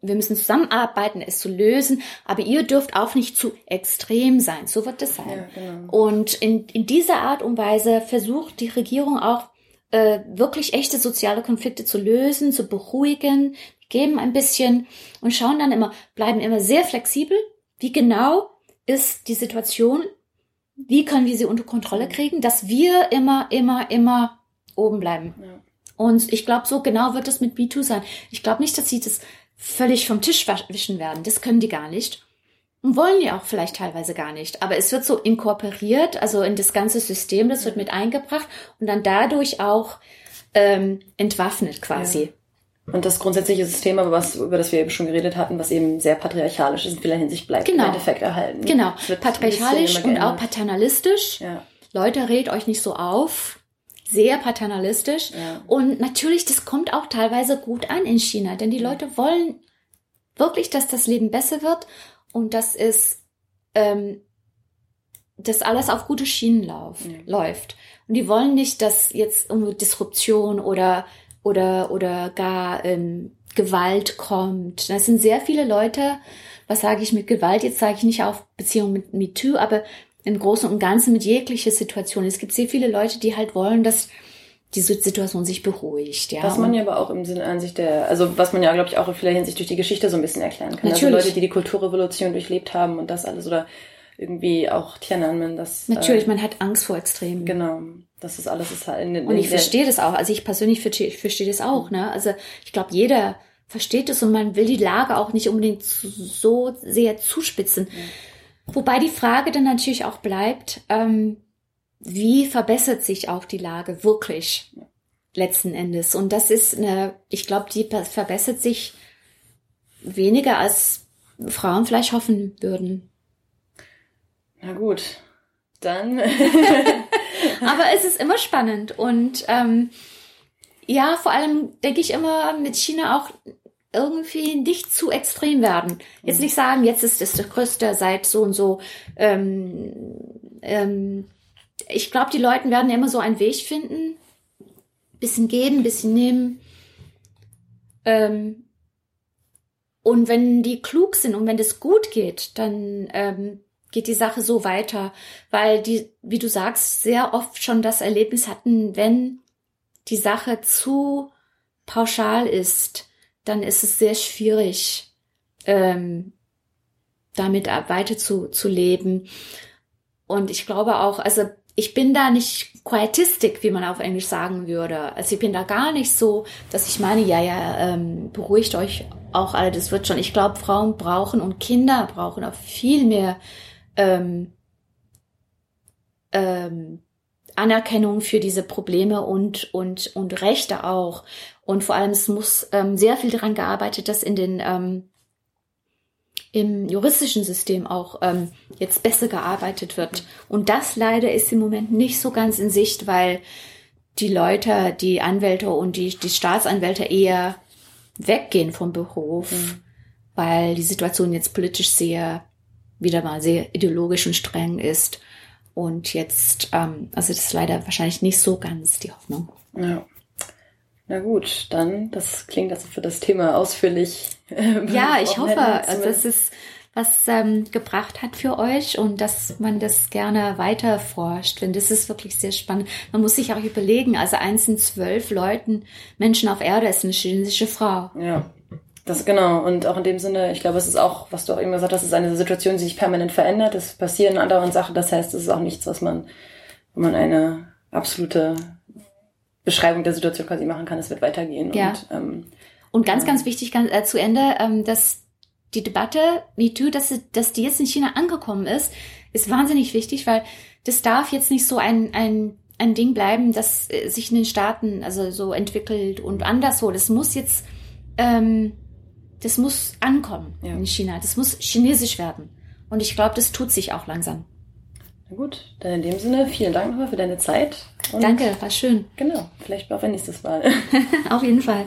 wir müssen zusammenarbeiten, es zu lösen, aber ihr dürft auch nicht zu extrem sein, so wird es sein. Genau. Und in, in dieser Art und Weise versucht die Regierung auch, äh, wirklich echte soziale Konflikte zu lösen, zu beruhigen, geben ein bisschen und schauen dann immer, bleiben immer sehr flexibel. Wie genau ist die Situation? Wie können wir sie unter Kontrolle kriegen, dass wir immer, immer, immer oben bleiben? Ja. Und ich glaube, so genau wird es mit B2 sein. Ich glaube nicht, dass sie das völlig vom Tisch wischen werden. Das können die gar nicht. Und wollen die auch vielleicht teilweise gar nicht. Aber es wird so inkorporiert, also in das ganze System, das wird mit eingebracht und dann dadurch auch ähm, entwaffnet quasi. Ja. Und das grundsätzliche System, aber was, über das wir eben schon geredet hatten, was eben sehr patriarchalisch ist, in vieler Hinsicht bleibt genau. im Endeffekt erhalten. Genau. Patriarchalisch und auch paternalistisch. Ja. Leute, redet euch nicht so auf. Sehr paternalistisch. Ja. Und natürlich, das kommt auch teilweise gut an in China, denn die Leute wollen wirklich, dass das Leben besser wird und dass es, ähm, dass alles auf gute Schienen lauf, ja. läuft. Und die wollen nicht, dass jetzt irgendwo Disruption oder oder, oder gar ähm, Gewalt kommt. Das sind sehr viele Leute, was sage ich mit Gewalt? Jetzt sage ich nicht auf Beziehung mit MeToo, aber im Großen und Ganzen mit jeglicher Situation. Es gibt sehr viele Leute, die halt wollen, dass die Situation sich beruhigt. Ja. Was man ja aber auch im Sinne an sich der, also was man ja, glaube ich, auch in vieler Hinsicht durch die Geschichte so ein bisschen erklären kann. Also Natürlich. Also Leute, die die Kulturrevolution durchlebt haben und das alles oder irgendwie auch Tiananmen, das. Natürlich, äh, man hat Angst vor Extremen. Genau. Das ist alles ist halt in, in Und ich verstehe das auch. Also ich persönlich verstehe, ich verstehe das auch, ne? Also ich glaube, jeder versteht es und man will die Lage auch nicht unbedingt so sehr zuspitzen. Mhm. Wobei die Frage dann natürlich auch bleibt, ähm, wie verbessert sich auch die Lage wirklich letzten Endes? Und das ist eine, ich glaube, die verbessert sich weniger als Frauen vielleicht hoffen würden. Na gut, dann. Aber es ist immer spannend und ähm, ja, vor allem denke ich immer mit China auch irgendwie nicht zu extrem werden. Jetzt nicht sagen, jetzt ist es der größte seit so und so. Ähm, ähm, ich glaube, die Leute werden immer so einen Weg finden. Bisschen geben, bisschen nehmen. Ähm, und wenn die klug sind und wenn das gut geht, dann ähm, geht die Sache so weiter, weil die, wie du sagst, sehr oft schon das Erlebnis hatten, wenn die Sache zu pauschal ist, dann ist es sehr schwierig, ähm, damit weiter zu, zu leben. Und ich glaube auch, also ich bin da nicht quietistic, wie man auf Englisch sagen würde. Also ich bin da gar nicht so, dass ich meine, ja, ja, ähm, beruhigt euch auch alle, das wird schon. Ich glaube, Frauen brauchen und Kinder brauchen auch viel mehr ähm, ähm, Anerkennung für diese Probleme und, und, und Rechte auch. Und vor allem, es muss ähm, sehr viel daran gearbeitet, dass in den ähm, im juristischen System auch ähm, jetzt besser gearbeitet wird. Und das leider ist im Moment nicht so ganz in Sicht, weil die Leute, die Anwälte und die, die Staatsanwälte eher weggehen vom Beruf, mhm. weil die Situation jetzt politisch sehr wieder mal sehr ideologisch und streng ist. Und jetzt, ähm, also das ist leider wahrscheinlich nicht so ganz die Hoffnung. Ja. Na gut, dann, das klingt also für das Thema ausführlich. Äh, ja, ich hoffe, also dass es was ähm, gebracht hat für euch und dass man das gerne weiter forscht. Denn das ist wirklich sehr spannend. Man muss sich auch überlegen, also eins in zwölf Leuten, Menschen auf Erde ist eine chinesische Frau. Ja. Das genau. Und auch in dem Sinne, ich glaube, es ist auch, was du auch eben gesagt hast, es ist eine Situation, die sich permanent verändert. Es passieren andauernd Sachen. Das heißt, es ist auch nichts, was man, wo man eine absolute Beschreibung der Situation quasi machen kann. Es wird weitergehen. Ja. Und, ähm, und ganz, ganz wichtig ganz, äh, zu Ende, ähm, dass die Debatte MeToo, dass, dass die jetzt in China angekommen ist, ist wahnsinnig wichtig, weil das darf jetzt nicht so ein, ein, ein Ding bleiben, das äh, sich in den Staaten also so entwickelt und anderswo. Das muss jetzt ähm, das muss ankommen ja. in China. Das muss chinesisch werden. Und ich glaube, das tut sich auch langsam. Na gut, dann in dem Sinne, vielen Dank nochmal für deine Zeit. Danke, war schön. Genau, vielleicht auch ein nächstes Mal. Auf jeden Fall.